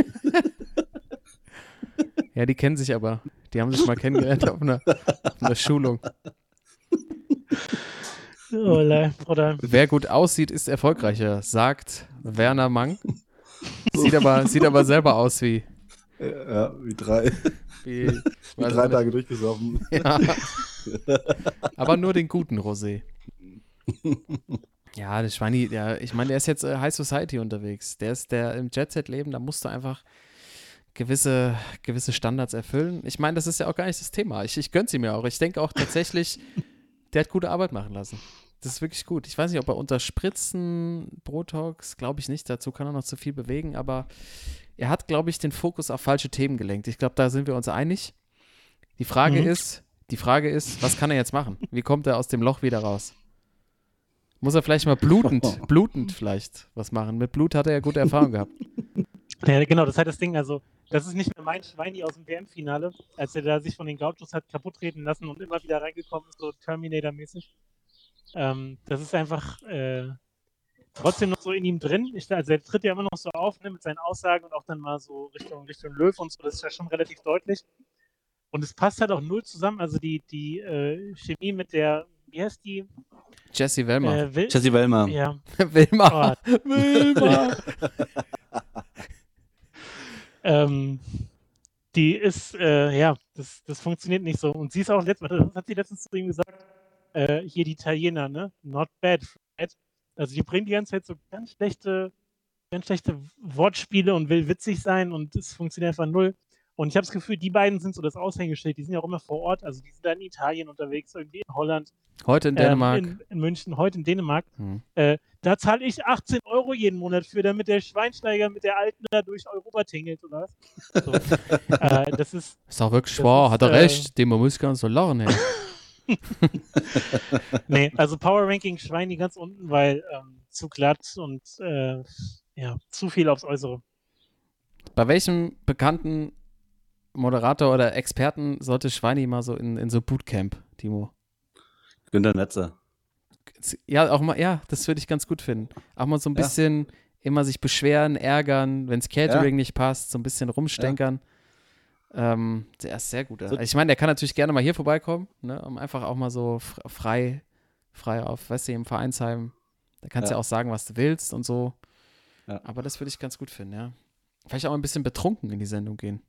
Ja, die kennen sich aber. Die haben sich mal kennengelernt auf einer, auf einer Schulung. Oh, Wer gut aussieht, ist erfolgreicher, sagt Werner Mang. Sieht aber, sieht aber selber aus wie. Ja, wie drei, wie wie drei Tage durchgesoffen. Ja. Aber nur den guten Rosé. Ja, der Schweini, der, ich meine, der ist jetzt äh, High Society unterwegs. Der ist der im Jet-Set-Leben, da musst du einfach gewisse, gewisse Standards erfüllen. Ich meine, das ist ja auch gar nicht das Thema. Ich, ich gönn's ihm ja auch. Ich denke auch tatsächlich, der hat gute Arbeit machen lassen. Das ist wirklich gut. Ich weiß nicht, ob er unter Spritzen, Botox, glaube ich nicht. Dazu kann er noch zu viel bewegen, aber er hat, glaube ich, den Fokus auf falsche Themen gelenkt. Ich glaube, da sind wir uns einig. Die Frage Mhm. ist, die Frage ist, was kann er jetzt machen? Wie kommt er aus dem Loch wieder raus? Muss er vielleicht mal blutend, blutend vielleicht was machen? Mit Blut hat er ja gute Erfahrung gehabt. Ja, genau, das ist halt das Ding. Also, das ist nicht mehr mein Schweini aus dem WM-Finale, als er da sich von den Gauchos hat kaputt reden lassen und immer wieder reingekommen ist, so Terminator-mäßig. Ähm, das ist einfach äh, trotzdem noch so in ihm drin. Ich, also, er tritt ja immer noch so auf ne, mit seinen Aussagen und auch dann mal so Richtung, Richtung Löw und so. Das ist ja schon relativ deutlich. Und es passt halt auch null zusammen. Also, die, die äh, Chemie mit der, wie heißt die? Jesse Wellmer. Äh, Wil Jesse Wellmer. ja, Wilma. Oh, Wilma. ähm, die ist, äh, ja, das, das funktioniert nicht so. Und sie ist auch letztens, was hat sie letztens zu ihm gesagt? Äh, hier die Italiener, ne? Not bad, Fred. Also die bringen die ganze Zeit so ganz schlechte, ganz schlechte Wortspiele und will witzig sein und es funktioniert einfach null. Und ich habe das Gefühl, die beiden sind so das Aushängeschild. Die sind ja auch immer vor Ort. Also die sind da in Italien unterwegs, irgendwie in Holland, Heute in Dänemark. ähm, in, in München, heute in Dänemark. Hm. Äh, da zahle ich 18 Euro jeden Monat für, damit der Schweinsteiger mit der Alten da durch Europa tingelt, oder was? So. äh, das ist, Ist auch wirklich ist, hat er äh, recht, dem man muss ganz so lachen. Nee, also Power Ranking Schweini ganz unten, weil ähm, zu glatt und äh, ja, zu viel aufs Äußere. Bei welchem bekannten Moderator oder Experten sollte Schweini mal so in, in so Bootcamp, Timo? Günter Netzer. Ja, auch mal, ja, das würde ich ganz gut finden. Auch mal so ein Ja. bisschen immer sich beschweren, ärgern, wenn das Catering nicht passt, so ein bisschen rumstenkern. Ähm, der ist sehr gut. So- Also ich meine, der kann natürlich gerne mal hier vorbeikommen, ne, um einfach auch mal so frei, frei auf, weißt du, im Vereinsheim. Da kannst du Ja. ja auch sagen, was du willst und so. Ja. Aber das würde ich ganz gut finden, ja. Vielleicht auch mal ein bisschen betrunken in die Sendung gehen.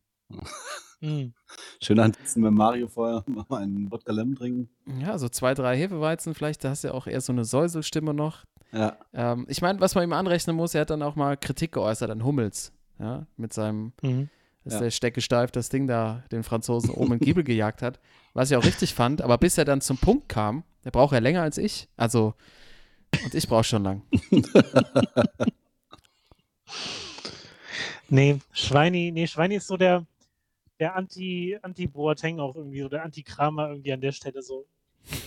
Hm. Schön ansitzen mit Mario vorher, mal einen Wodka Lemon trinken. Ja, so zwei, drei Hefeweizen vielleicht, da hast du ja auch eher so eine Säuselstimme noch. Ja, Ähm, ich meine, was man ihm anrechnen muss, er hat dann auch mal Kritik geäußert an Hummels, ja, mit seinem, Mhm. dass Ja. der Stecke steif das Ding da den Franzosen oben in den Giebel gejagt hat, was ich auch richtig fand, aber bis er dann zum Punkt kam, der braucht ja länger als ich, also, und ich brauche schon lang. Nee, Schweini, nee, Schweini ist so der, der Anti, Anti-Boateng auch irgendwie, so der Anti-Kramer irgendwie an der Stelle so.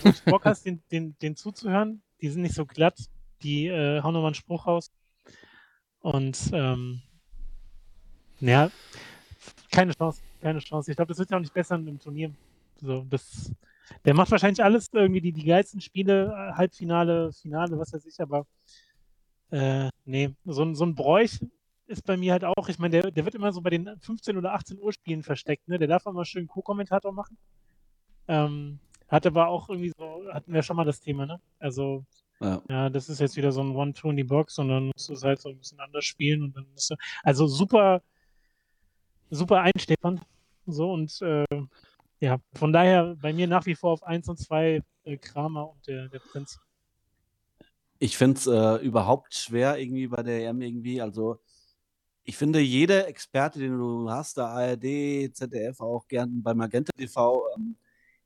Wenn du Bock hast, den, den, den zuzuhören, die sind nicht so glatt, die äh, hauen nochmal einen Spruch raus. Und, ähm, ja, keine Chance, keine Chance. Ich glaube, das wird ja auch nicht besser im Turnier. So, das, der macht wahrscheinlich alles irgendwie, die, die geilsten Spiele, äh, Halbfinale, Finale, was weiß ich, aber äh, nee, so, so ein Bräuch ist bei mir halt auch, ich meine, der, der wird immer so bei den 15 oder 18 Uhr Spielen versteckt, ne? Der darf auch mal schön Co-Kommentator machen. Ähm, hat aber auch irgendwie so, hatten wir schon mal das Thema, ne? Also, ja. ja, das ist jetzt wieder so ein One-Two in die Box und dann musst du es halt so ein bisschen anders spielen und dann ist also super, super einsteppernd. So und äh, ja, von daher bei mir nach wie vor auf 1 und 2 äh, Kramer und der, der Prinz. Ich finde es äh, überhaupt schwer irgendwie bei der EM irgendwie. Also ich finde, jeder Experte, den du hast, der ARD, ZDF, auch gern bei Magenta TV, ähm,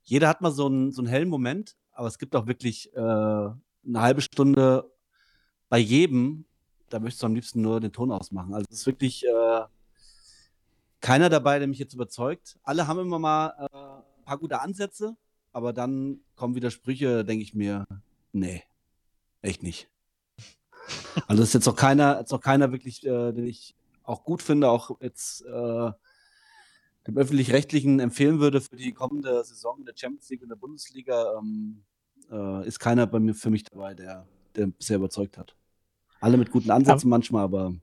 jeder hat mal so einen, so einen hellen Moment, aber es gibt auch wirklich äh, eine halbe Stunde bei jedem, da möchtest du am liebsten nur den Ton ausmachen. Also es ist wirklich äh, keiner dabei, der mich jetzt überzeugt. Alle haben immer mal äh, ein paar gute Ansätze, aber dann kommen wieder Sprüche, denke ich mir, nee, echt nicht. Also ist jetzt auch keiner, ist auch keiner wirklich, äh, den ich auch gut finde, auch jetzt äh, dem öffentlich-rechtlichen empfehlen würde für die kommende Saison in der Champions League und der Bundesliga, ähm, äh, ist keiner bei mir für mich dabei, der, der bisher überzeugt hat. Alle mit guten Ansätzen manchmal, aber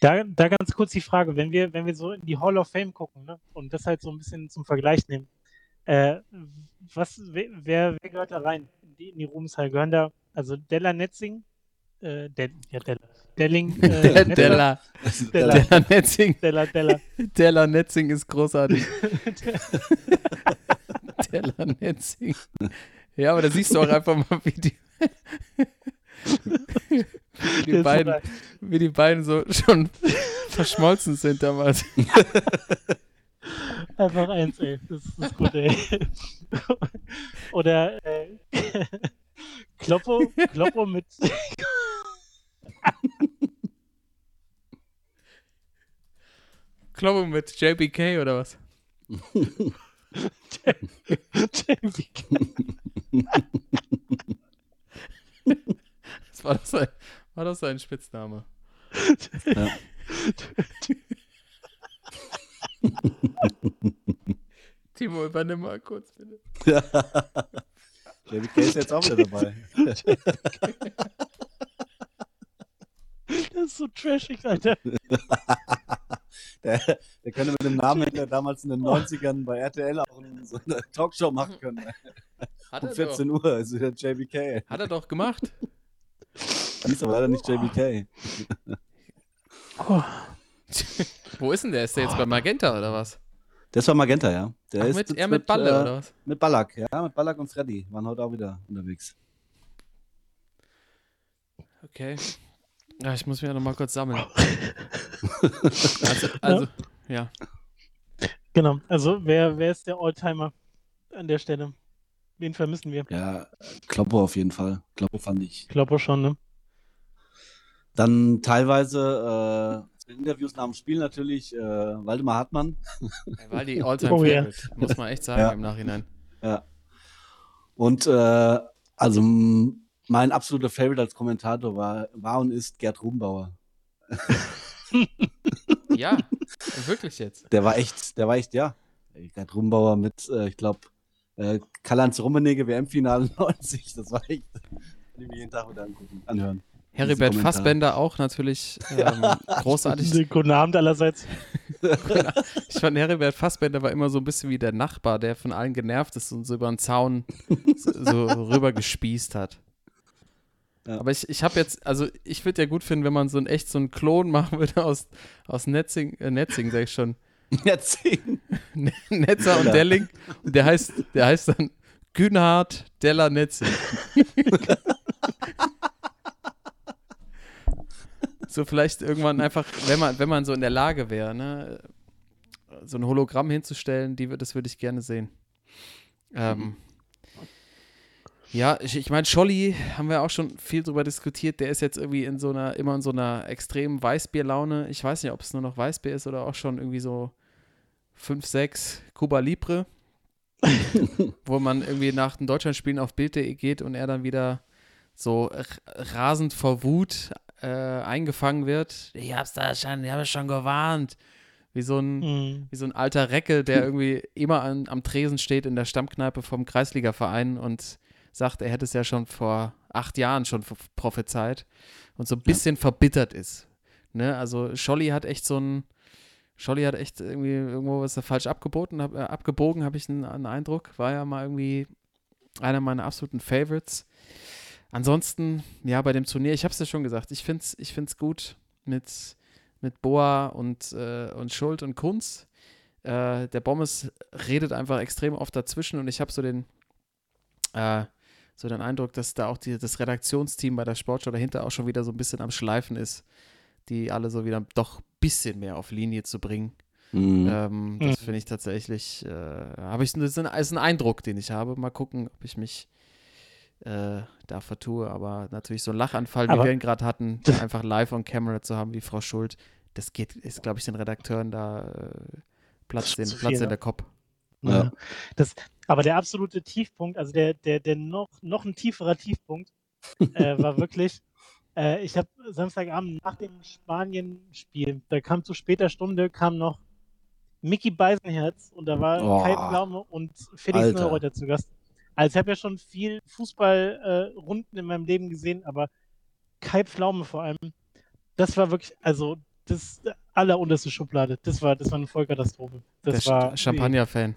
Da, da ganz kurz die Frage, wenn wir, wenn wir so in die Hall of Fame gucken ne, und das halt so ein bisschen zum Vergleich nehmen, äh, was, wer, wer gehört da rein in die, in die Ruhmeshall? Gehören da, also Della Netzing, äh, ja, Della, Delling, äh, Della, Della, Della Netzing, Della, Della. Della Netzing ist großartig. Della Netzing. Ja, aber da siehst du auch einfach mal, wie die, wie die, beiden, wie die beiden so schon verschmolzen sind damals. Einfach eins, ey. Das, das ist gut, ey. Oder äh, Kloppo, Kloppo mit Kloppe mit JBK oder was? JBK. Das war, das sein, war das sein Spitzname? Ja. Timo, übernimm mal kurz, bitte. JBK ist jetzt auch wieder dabei. Das ist so trashig, Alter. Der, der könnte mit dem Namen hätte damals in den 90ern bei RTL auch eine, so eine Talkshow machen können. Hat Um er, 14 doch, Uhr ist wieder JBK. hat er doch gemacht. Hieß aber leider nicht JBK. Oh, Wo ist denn der? Ist der jetzt bei Magenta oder was? Das war Magenta, ja. Der Ach, ist mit, er mit Balle äh, oder was? Mit Ballack, ja. Mit Ballack und Freddy waren heute auch wieder unterwegs. Okay. Ja, ich muss mich ja nochmal kurz sammeln. Also, also ja. genau. Also, wer, wer ist der Alltimer an der Stelle? Wen vermissen wir? Ja, Kloppo auf jeden Fall. Kloppo fand ich. Kloppo schon, ne? Dann teilweise äh, Interviews nach dem Spiel natürlich äh, Waldemar Hartmann. War die Alltime Oh, ja. Favorite, muss man echt sagen Ja. im Nachhinein. Ja. Und äh, also mein absoluter Favorite als Kommentator war, war und ist Gerd Rubenbauer. Ja, wirklich jetzt. Der war echt, der war echt, ja. Gerd Rubenbauer mit, äh, ich glaube, äh, Karl-Heinz Rummenigge WM-Finale 90. Das war echt, kann ich mir jeden Tag wieder angucken, anhören. Heribert. Fassbender auch natürlich ähm, großartig. Guten Abend allerseits. Ich fand, Heribert Fassbender war immer so ein bisschen wie der Nachbar, der von allen genervt ist und so über den Zaun so, so rüber gespießt hat. Ja. Aber ich, ich habe jetzt, also ich würde ja gut finden, wenn man so ein echt so einen Klon machen würde aus, aus Netzing, äh, Netzing, sag ich schon, Erzählen. Netzer und. Delling. Und der heißt, der heißt dann Günhard Deller Netzing. so vielleicht irgendwann einfach, wenn man, wenn man so in der Lage wäre, ne, so ein Hologramm hinzustellen, die, das würde ich gerne sehen. Ähm, ja, ich, ich meine, Scholli haben wir auch schon viel drüber diskutiert. Der ist jetzt irgendwie in so einer, immer in so einer extremen Weißbierlaune. Ich weiß nicht, ob es nur noch Weißbier ist oder auch schon irgendwie so 5, 6 Cuba Libre, wo man irgendwie nach den Deutschlandspielen auf Bild.de geht und er dann wieder so rasend vor Wut äh, eingefangen wird. Ich hab's da schon, ich habe schon gewarnt. Wie so ein, Mhm. wie so ein alter Recke, der irgendwie immer an, am Tresen steht in der Stammkneipe vom Kreisligaverein und sagt, er hätte es ja schon vor acht Jahren schon prophezeit und so ein bisschen verbittert ist. Ne? Also Scholli hat echt so ein, Scholli hat echt irgendwie irgendwo was falsch abgeboten, hab, äh, abgebogen, habe ich einen, einen Eindruck. War ja mal irgendwie einer meiner absoluten Favorites. Ansonsten, ja, bei dem Turnier, ich habe es ja schon gesagt, ich finde es ich find's gut mit, mit Boa und, äh, und Schuld und Kunz. Äh, der Bommes redet einfach extrem oft dazwischen und ich habe so den, äh, so den Eindruck, dass da auch die, das Redaktionsteam bei der Sportschau dahinter auch schon wieder so ein bisschen am Schleifen ist, die alle so wieder doch ein bisschen mehr auf Linie zu bringen. Mhm. Ähm, das Mhm. finde ich tatsächlich, äh, habe ich, das ist ein, ist ein Eindruck, den ich habe. Mal gucken, ob ich mich äh, da vertue. Aber natürlich so ein Lachanfall, wie Aber- wir ihn gerade hatten, einfach live on camera zu haben, wie Frau Schuld, das geht, ist, glaube ich, den Redakteuren da äh, Platz, den, Platz in ne? der Kopf. Ja. Ja. Das, aber der absolute Tiefpunkt, also der, der, der noch, noch ein tieferer Tiefpunkt, äh, war wirklich, äh, ich habe Samstagabend nach dem Spanien-Spiel, da kam zu später Stunde, kam noch Mickey Beisenherz und da war Oh. Kai Pflaume und Felix Alter. Neureuter zu Gast. Also ich habe ja schon viel Fußballrunden äh, in meinem Leben gesehen, aber Kai Pflaume vor allem, das war wirklich, also das allerunterste Schublade. Das war, das war eine Vollkatastrophe. Das der war Champagner-Fan.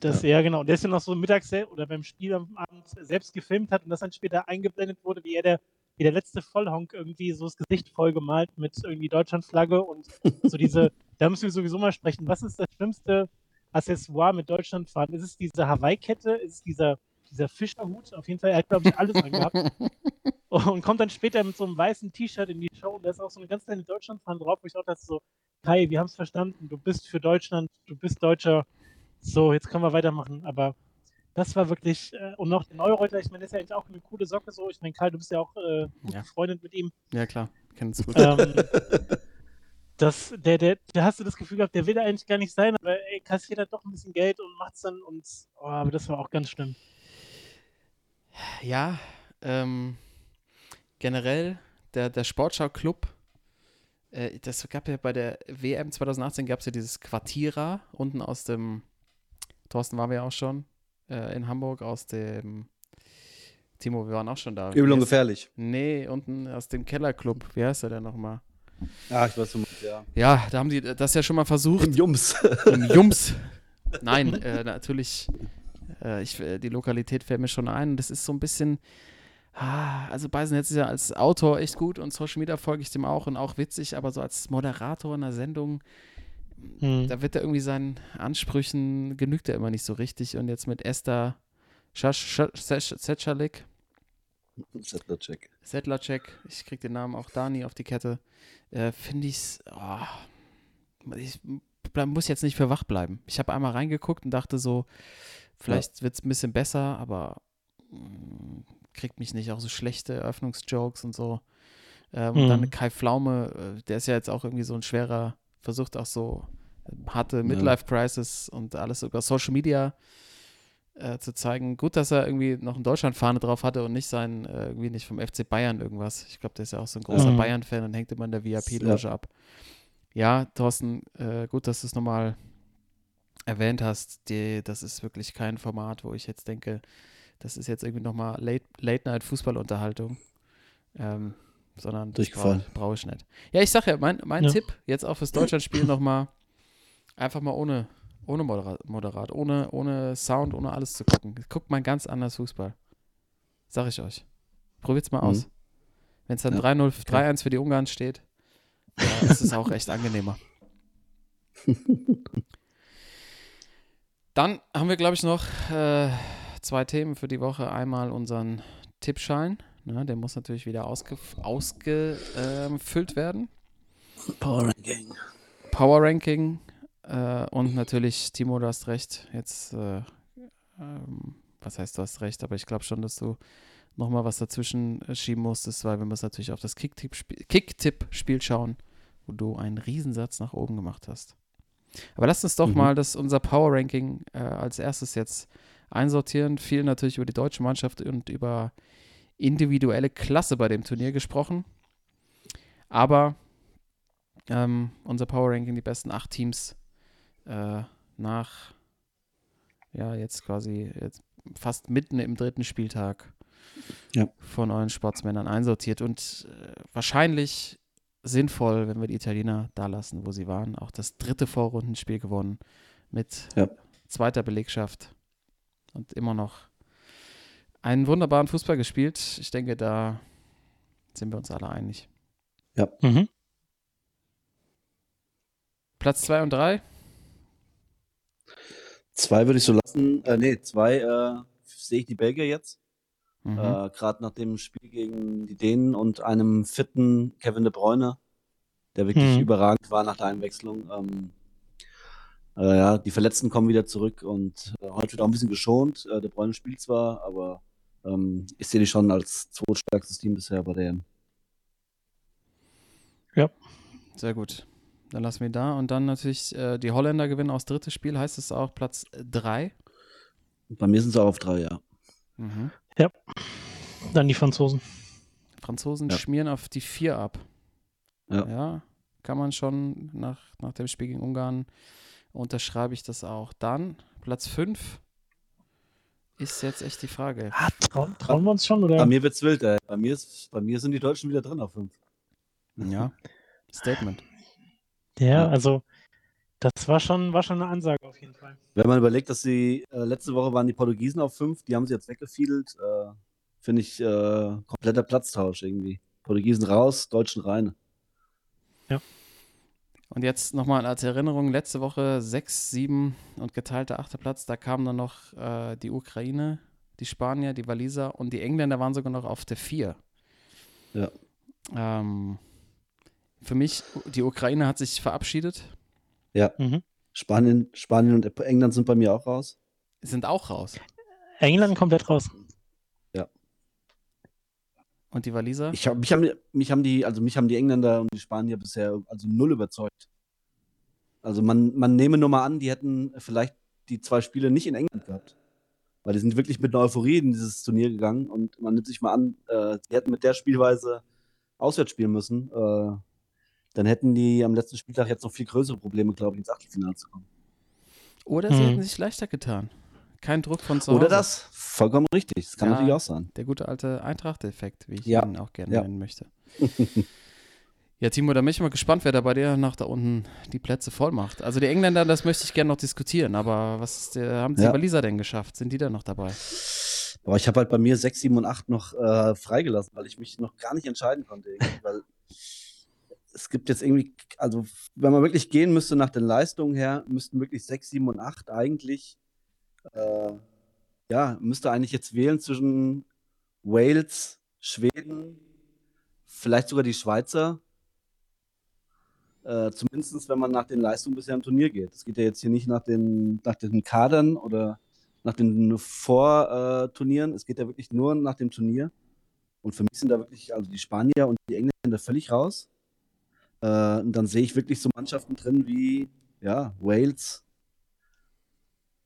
Das, ja. genau. Und der ist ja noch so mittags oder beim Spiel am Abend selbst gefilmt hat und das dann später eingeblendet wurde, wie er der, wie der letzte Vollhonk irgendwie so das Gesicht voll gemalt mit irgendwie Deutschlandflagge und so diese, da müssen wir sowieso mal sprechen. Was ist das schlimmste Accessoire mit Deutschland fahren? Ist es diese Hawaii-Kette? Ist es dieser, dieser Fischerhut? Auf jeden Fall, er hat, glaube ich, alles angehabt. Und kommt dann später mit so einem weißen T-Shirt in die Show und da ist auch so eine ganz kleine Deutschlandfahne drauf, wo ich auch dachte so, Kai, wir haben es verstanden, du bist für Deutschland, du bist Deutscher, so, jetzt können wir weitermachen. Aber das war wirklich, äh, und noch den Eureuter, ich meine, das ist ja eigentlich auch eine coole Socke so. Ich meine, Karl, du bist ja auch äh, gut Ja. befreundet mit ihm. Ja, klar, kennen es gut. Ähm, das, der, der, der hast du das Gefühl gehabt, der will da eigentlich gar nicht sein, aber ey, kassiert halt doch ein bisschen Geld und macht's dann und, oh, aber das war auch ganz schlimm. Ja, ähm, generell der, der Sportschau-Club, äh, das gab ja bei der WM 2018 gab es ja dieses Quartierer unten aus dem, Thorsten waren wir ja auch schon, äh, in Hamburg aus dem, Timo, wir waren auch schon da. Übel und gefährlich. Nee, unten aus dem Kellerclub, wie heißt der denn nochmal? Ja, ich weiß, du meinst, ja. Ja, da haben die das ja schon mal versucht. Im Jums. Im Jums. Nein, äh, natürlich, äh, ich, äh, die Lokalität fällt mir schon ein. Und das ist so ein bisschen, ah, also Beisenherz ist ja als Autor echt gut und Social Media folge ich dem auch und auch witzig, aber so als Moderator in einer Sendung, Hm. da wird er irgendwie seinen Ansprüchen, genügt er immer nicht so richtig. Und jetzt mit Esther Setschalik, Settler-Check. Sedlacek, ich krieg den Namen auch Dani auf die Kette, äh, finde ich's, oh, ich bleib, muss jetzt nicht für wach bleiben. Ich habe einmal reingeguckt und dachte so, vielleicht wird's ein bisschen besser, aber mm, kriegt mich nicht auch so schlechte Eröffnungsjokes und so. Ähm, Und dann Mhm. Kai Pflaume, äh, der ist ja jetzt auch irgendwie so ein schwerer, versucht auch so äh, harte Midlife-Crisis und alles über Social Media äh, zu zeigen. Gut, dass er irgendwie noch eine Deutschlandfahne drauf hatte und nicht sein, äh, irgendwie nicht vom FC Bayern irgendwas. Ich glaube, der ist ja auch so ein großer Mhm. Bayern-Fan und hängt immer in der VIP-Loge ab. Ja, Thorsten, äh, gut, dass du es nochmal erwähnt hast. Die, das ist wirklich kein Format, wo ich jetzt denke, das ist jetzt irgendwie nochmal Late- Late-Night-Fußballunterhaltung. Ähm, sondern das Durchgefallen. brauche brauch ich nicht. Ja, ich sage ja, mein, mein Ja. Tipp jetzt auch fürs Deutschlandspiel nochmal einfach mal ohne, ohne Moderat, Moderat, ohne, ohne Sound, ohne alles zu gucken. Guckt mal ganz anders Fußball. Sag ich euch. Probiert's mal Mhm. aus. Wenn es dann Ja, 3-0, 3-1 für die Ungarn steht, ja, ist es auch echt angenehmer. Dann haben wir, glaube ich, noch äh, zwei Themen für die Woche. Einmal unseren Tippschein. Ne, der muss natürlich wieder ausgef ausgefüllt werden. Power Ranking. Power Ranking. Äh, und natürlich, Timo, du hast recht. Jetzt, äh, ähm, was heißt, du hast recht, aber ich glaube schon, dass du nochmal was dazwischen äh, schieben musstest, weil wir müssen natürlich auf das Kicktipp-Spiel Kick schauen, wo du einen Riesensatz nach oben gemacht hast. Aber lass uns doch Mhm. mal das, unser Power Ranking äh, als erstes jetzt einsortieren. Viel natürlich über die deutsche Mannschaft und über individuelle Klasse bei dem Turnier gesprochen. Aber ähm, unser Power Ranking, die besten acht Teams äh, nach, ja, jetzt quasi jetzt fast mitten im dritten Spieltag Ja. von euren Sportsmännern einsortiert und äh, wahrscheinlich sinnvoll, wenn wir die Italiener da lassen, wo sie waren. Auch das dritte Vorrundenspiel gewonnen mit Ja. zweiter Belegschaft und immer noch einen wunderbaren Fußball gespielt. Ich denke, da sind wir uns alle einig. Mhm. Platz 2 und 3. Zwei würde ich so lassen. Äh, nee, zwei äh, sehe ich die Belgier jetzt. Mhm. Äh, Gerade nach dem Spiel gegen die Dänen und einem fitten Kevin de Bruyne, der wirklich Mhm. überragend war nach der Einwechslung. Ähm, äh, ja, die Verletzten kommen wieder zurück und äh, heute wird auch ein bisschen geschont. Äh, de Bruyne spielt zwar, aber ähm, ich sehe die schon als zweitstärkstes Team bisher bei der EM. Sehr gut. Dann lassen wir da. Und dann natürlich äh, die Holländer gewinnen auch das dritte Spiel. Heißt es auch Platz 3? Bei mir sind sie auch auf drei, ja. Mhm. Dann die Franzosen. Franzosen Ja. schmieren auf die 4 ab. Ja. kann man schon nach, nach dem Spiel gegen Ungarn unterschreibe ich das auch. Dann Platz 5 ist jetzt echt die Frage. Ah, trauen, trauen wir uns schon, Bei oder? mir wird's wild, ey. Bei mir, ist, bei mir sind die Deutschen wieder drin auf fünf. Ja, Statement. Ja, Ja. also das war schon, war schon eine Ansage auf jeden Fall. Wenn man überlegt, dass sie äh, letzte Woche waren die Portugiesen auf fünf, die haben sie jetzt weggefiedelt, äh, finde ich äh, kompletter Platztausch irgendwie. Portugiesen raus, Deutschen rein. Und jetzt nochmal als Erinnerung, letzte Woche 6, 7 und geteilter achter Platz, da kamen dann noch äh, die Ukraine, die Spanier, die Waliser und die Engländer waren sogar noch auf der 4. Ja. Ähm, für mich, die Ukraine hat sich verabschiedet, Mhm. Spanien, Spanien und England sind bei mir auch raus. sind auch raus. England komplett raus. Und die Waliser? Ich hab, mich, haben, mich haben die, also mich haben die Engländer und die Spanier bisher also null überzeugt. Also man, man nehme nur mal an, die hätten vielleicht die zwei Spiele nicht in England gehabt. Weil die sind wirklich mit einer Euphorie in dieses Turnier gegangen und man nimmt sich mal an, äh, die hätten mit der Spielweise auswärts spielen müssen. Äh, dann hätten die am letzten Spieltag jetzt noch viel größere Probleme, glaube ich, ins Achtelfinale zu kommen. Oder sie Mhm. hätten sich leichter getan. Kein Druck von zu Hause. Oder das? Vollkommen richtig. Das kann Ja. natürlich auch sein. Der gute alte Eintracht-Effekt, wie ich Ja. ihn auch gerne Ja. nennen möchte. ja, Timo, da bin ich mal gespannt, wer da bei dir nach da unten die Plätze voll macht. Also die Engländer, das möchte ich gerne noch diskutieren, aber was der, haben die Ja. Waliser denn geschafft? Sind die da noch dabei? Aber ich habe halt bei mir 6, 7 und 8 noch äh, freigelassen, weil ich mich noch gar nicht entscheiden konnte. Weil es gibt jetzt irgendwie, also wenn man wirklich gehen müsste nach den Leistungen her, müssten wirklich 6, 7 und 8 eigentlich, äh, ja, müsste eigentlich jetzt wählen zwischen Wales, Schweden, vielleicht sogar die Schweizer. Äh, zumindest wenn man nach den Leistungen bisher im Turnier geht. Es geht ja jetzt hier nicht nach den, nach den Kadern oder nach den Vorturnieren. es geht ja wirklich nur nach dem Turnier. Und für mich sind da wirklich, also die Spanier und die Engländer völlig raus. Äh, und dann sehe ich wirklich so Mannschaften drin wie, ja, Wales.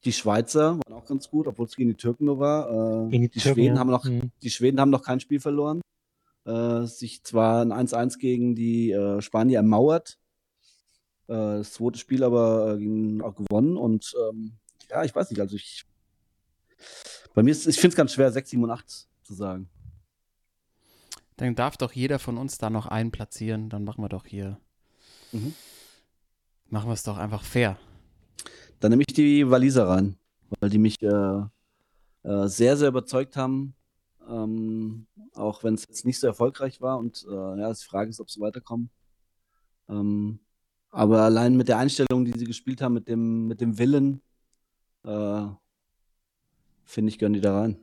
Die Schweizer waren auch ganz gut, obwohl es gegen die Türken nur war. Äh, die die, Türken, Schweden ja. haben noch, Mhm. die Schweden haben noch kein Spiel verloren. Äh, sich zwar ein 1-1 gegen die äh, Spanier ermauert. Äh, das zweite Spiel aber äh, auch gewonnen. Und ähm, ja, ich weiß nicht, also ich. Bei mir ist, ich finde es ganz schwer, 6, 7 und 8 zu sagen. Dann darf doch jeder von uns da noch einen platzieren. Dann machen wir doch hier, Mhm. machen wir es doch einfach fair. Dann nehme ich die Waliser rein, weil die mich äh, äh, sehr, sehr überzeugt haben. Ähm, auch wenn es jetzt nicht so erfolgreich war und äh, ja, die Frage ist, ob sie weiterkommen. Ähm, aber allein mit der Einstellung, die sie gespielt haben, mit dem, mit dem Willen, äh, finde ich, gehören die da rein.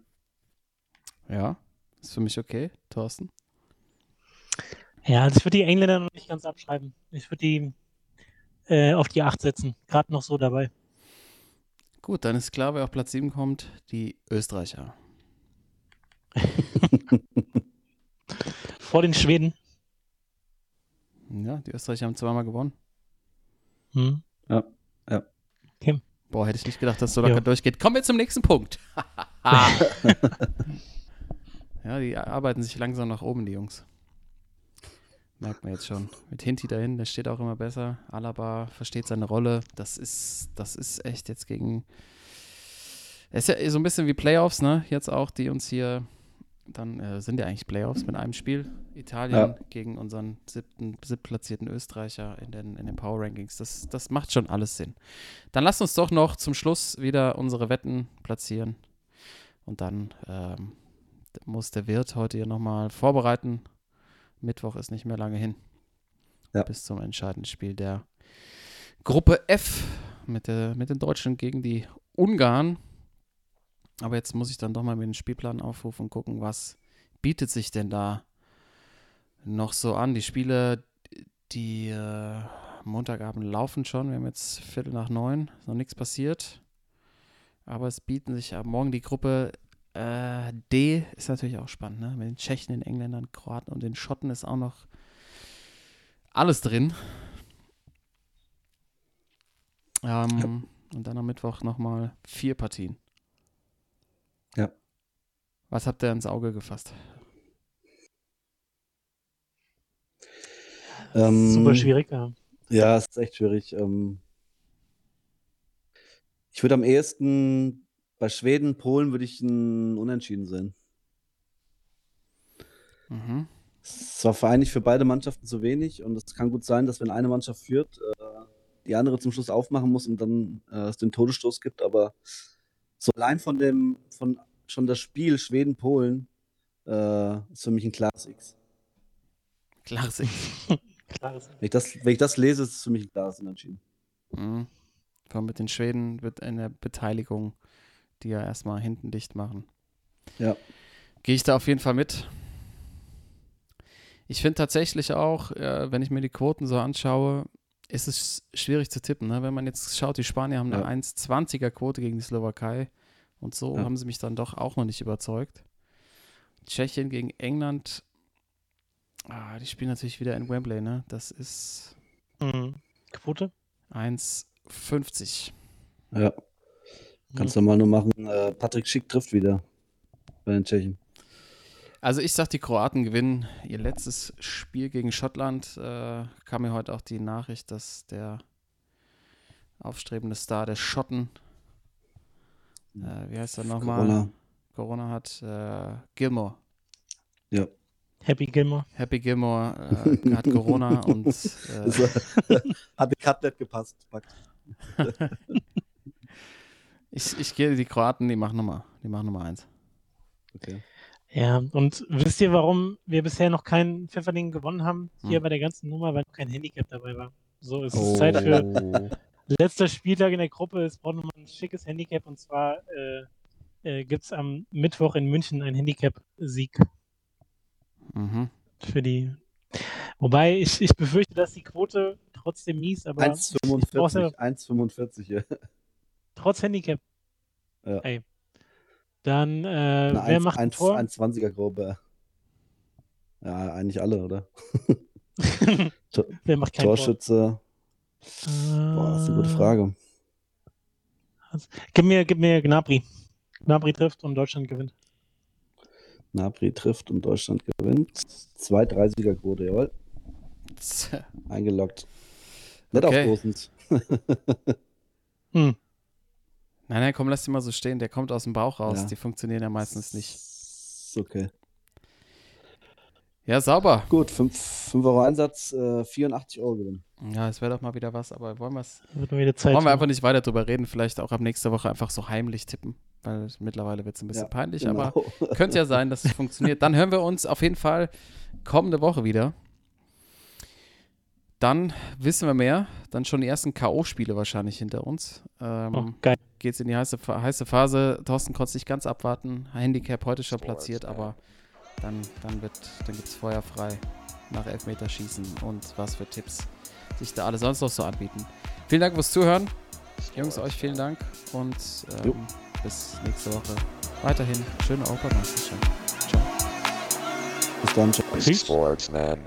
Ja, ist für mich okay, Thorsten. Ja, also ich würde die Engländer noch nicht ganz abschreiben. Ich würde die äh, auf die 8 setzen. Gerade noch so dabei. Gut, dann ist klar, wer auf Platz 7 kommt, die Österreicher. Vor den Schweden. Ja, die Österreicher haben zweimal gewonnen. Hm. Boah, hätte ich nicht gedacht, dass es so locker Ja. durchgeht. Kommen wir zum nächsten Punkt. ja, die arbeiten sich langsam nach oben, die Jungs. Merkt man jetzt schon. Mit Hinti dahin, der steht auch immer besser. Alaba versteht seine Rolle. Das ist, das ist echt jetzt gegen. Es ist ja so ein bisschen wie Playoffs, ne? Jetzt auch, die uns hier. Dann äh, sind ja eigentlich Playoffs mit einem Spiel. Italien Ja. gegen unseren siebten, siebtplatzierten Österreicher in den, in den Power Rankings. Das, das macht schon alles Sinn. Dann lasst uns doch noch zum Schluss wieder unsere Wetten platzieren. Und dann ähm, muss der Wirt heute hier nochmal vorbereiten. Mittwoch ist nicht mehr lange hin. Ja. Bis zum entscheidenden Spiel der Gruppe F mit, der, mit den Deutschen gegen die Ungarn. Aber jetzt muss ich dann doch mal mit dem Spielplan aufrufen und gucken, was bietet sich denn da noch so an. Die Spiele, die äh, Montagabend laufen schon. Wir haben jetzt Viertel nach neun, ist noch nichts passiert. Aber es bieten sich ab morgen die Gruppe äh, D, ist natürlich auch spannend, ne? Mit den Tschechen, den Engländern, Kroaten und den Schotten ist auch noch alles drin. Ähm, Und dann am Mittwoch nochmal vier Partien. Ja. Was habt ihr ins Auge gefasst? Ähm, Super schwierig. Ja. Ja, es ist echt schwierig. Ähm, ich würde am ehesten bei Schweden, Polen würde ich ein Unentschieden sehen. Mhm. Es war für eigentlich für beide Mannschaften zu wenig und es kann gut sein, dass wenn eine Mannschaft führt, äh, die andere zum Schluss aufmachen muss und dann äh, es den Todesstoß gibt. Aber so allein von dem, von schon das Spiel Schweden-Polen äh, ist für mich ein klares X. Klares X. Klares. Wenn ich das, wenn ich das lese, ist es für mich ein klares Unentschieden. Mhm. Vor allem mit den Schweden wird eine Beteiligung, die ja erstmal hinten dicht machen. Ja. Gehe ich da auf jeden Fall mit. Ich finde tatsächlich auch, äh, wenn ich mir die Quoten so anschaue, ist es schwierig zu tippen. Ne? Wenn man jetzt schaut, die Spanier haben eine Ja. 1,20er Quote gegen die Slowakei und so Ja. haben sie mich dann doch auch noch nicht überzeugt. Tschechien gegen England, ah, die spielen natürlich wieder in Wembley, ne? Das ist Mhm. Quote? 1,50. Ja. Kannst du mal nur machen. Äh, Patrick Schick trifft wieder bei den Tschechen. Also ich sag, die Kroaten gewinnen ihr letztes Spiel gegen Schottland. Äh, kam mir heute auch die Nachricht, dass der aufstrebende Star der Schotten, äh, wie heißt er nochmal? Corona. Corona hat. Äh, Gilmore. Ja. Happy Gilmore. Happy Gilmore äh, hat Corona und äh, hat die Cut nicht gepasst. Ich, ich gehe die Kroaten, die machen Nummer. Die machen Nummer eins. Okay. Ja, und wisst ihr, warum wir bisher noch keinen Pfefferding gewonnen haben? Hier Hm. bei der ganzen Nummer, weil noch kein Handicap dabei war. So, es Oh. ist Zeit für letzter Spieltag in der Gruppe. Es braucht nochmal ein schickes Handicap und zwar äh, äh, gibt es am Mittwoch in München einen Handicap-Sieg Mhm. für die. Wobei ich, ich befürchte, dass die Quote trotzdem mies, aber ich brauch's ja 1,45. 1,45 ja. Trotz Handicap. Ja. Ey. Dann, äh, Eine wer 1, macht ein 1, Tor? 1,20er Gruppe. Ja, eigentlich alle, oder? Wer macht kein Tor? Torschütze. Boah, das ist eine gute Äh, Frage. Gib mir, gib mir Gnabry. Gnabry trifft und Deutschland gewinnt. Nabri trifft und Deutschland gewinnt. 2-3-Siegerquote, jawohl. Eingeloggt. Nicht Okay. auf Großens. Hm. Nein, nein, komm, lass die mal so stehen. Der kommt aus dem Bauch raus. Ja. Die funktionieren ja meistens nicht. Okay. Ja, sauber. Gut, 5 Euro Einsatz, äh, 84 Euro Gewinn. Ja, es wäre doch mal wieder was, aber wollen, Wird wieder Zeit. wollen wir haben. einfach nicht weiter drüber reden. Vielleicht auch ab nächster Woche einfach so heimlich tippen, weil mittlerweile wird es ein bisschen Ja, peinlich, genau. aber könnte ja sein, dass es funktioniert. Dann hören wir uns auf jeden Fall kommende Woche wieder. Dann wissen wir mehr. Dann schon die ersten K.O.-Spiele wahrscheinlich hinter uns. Ähm, oh, geil. geht's in die heiße, heiße Phase. Thorsten konnte es nicht ganz abwarten. Handicap heute schon platziert, aber dann, dann, wird- dann gibt es Feuer frei nach Elfmeterschießen und was für Tipps sich da alle sonst noch so anbieten. Vielen Dank fürs Zuhören. Jungs, euch vielen Dank und ähm, bis nächste Woche. Weiterhin schöne Europameisterschaft. Ciao. Bis dann. Sportsman.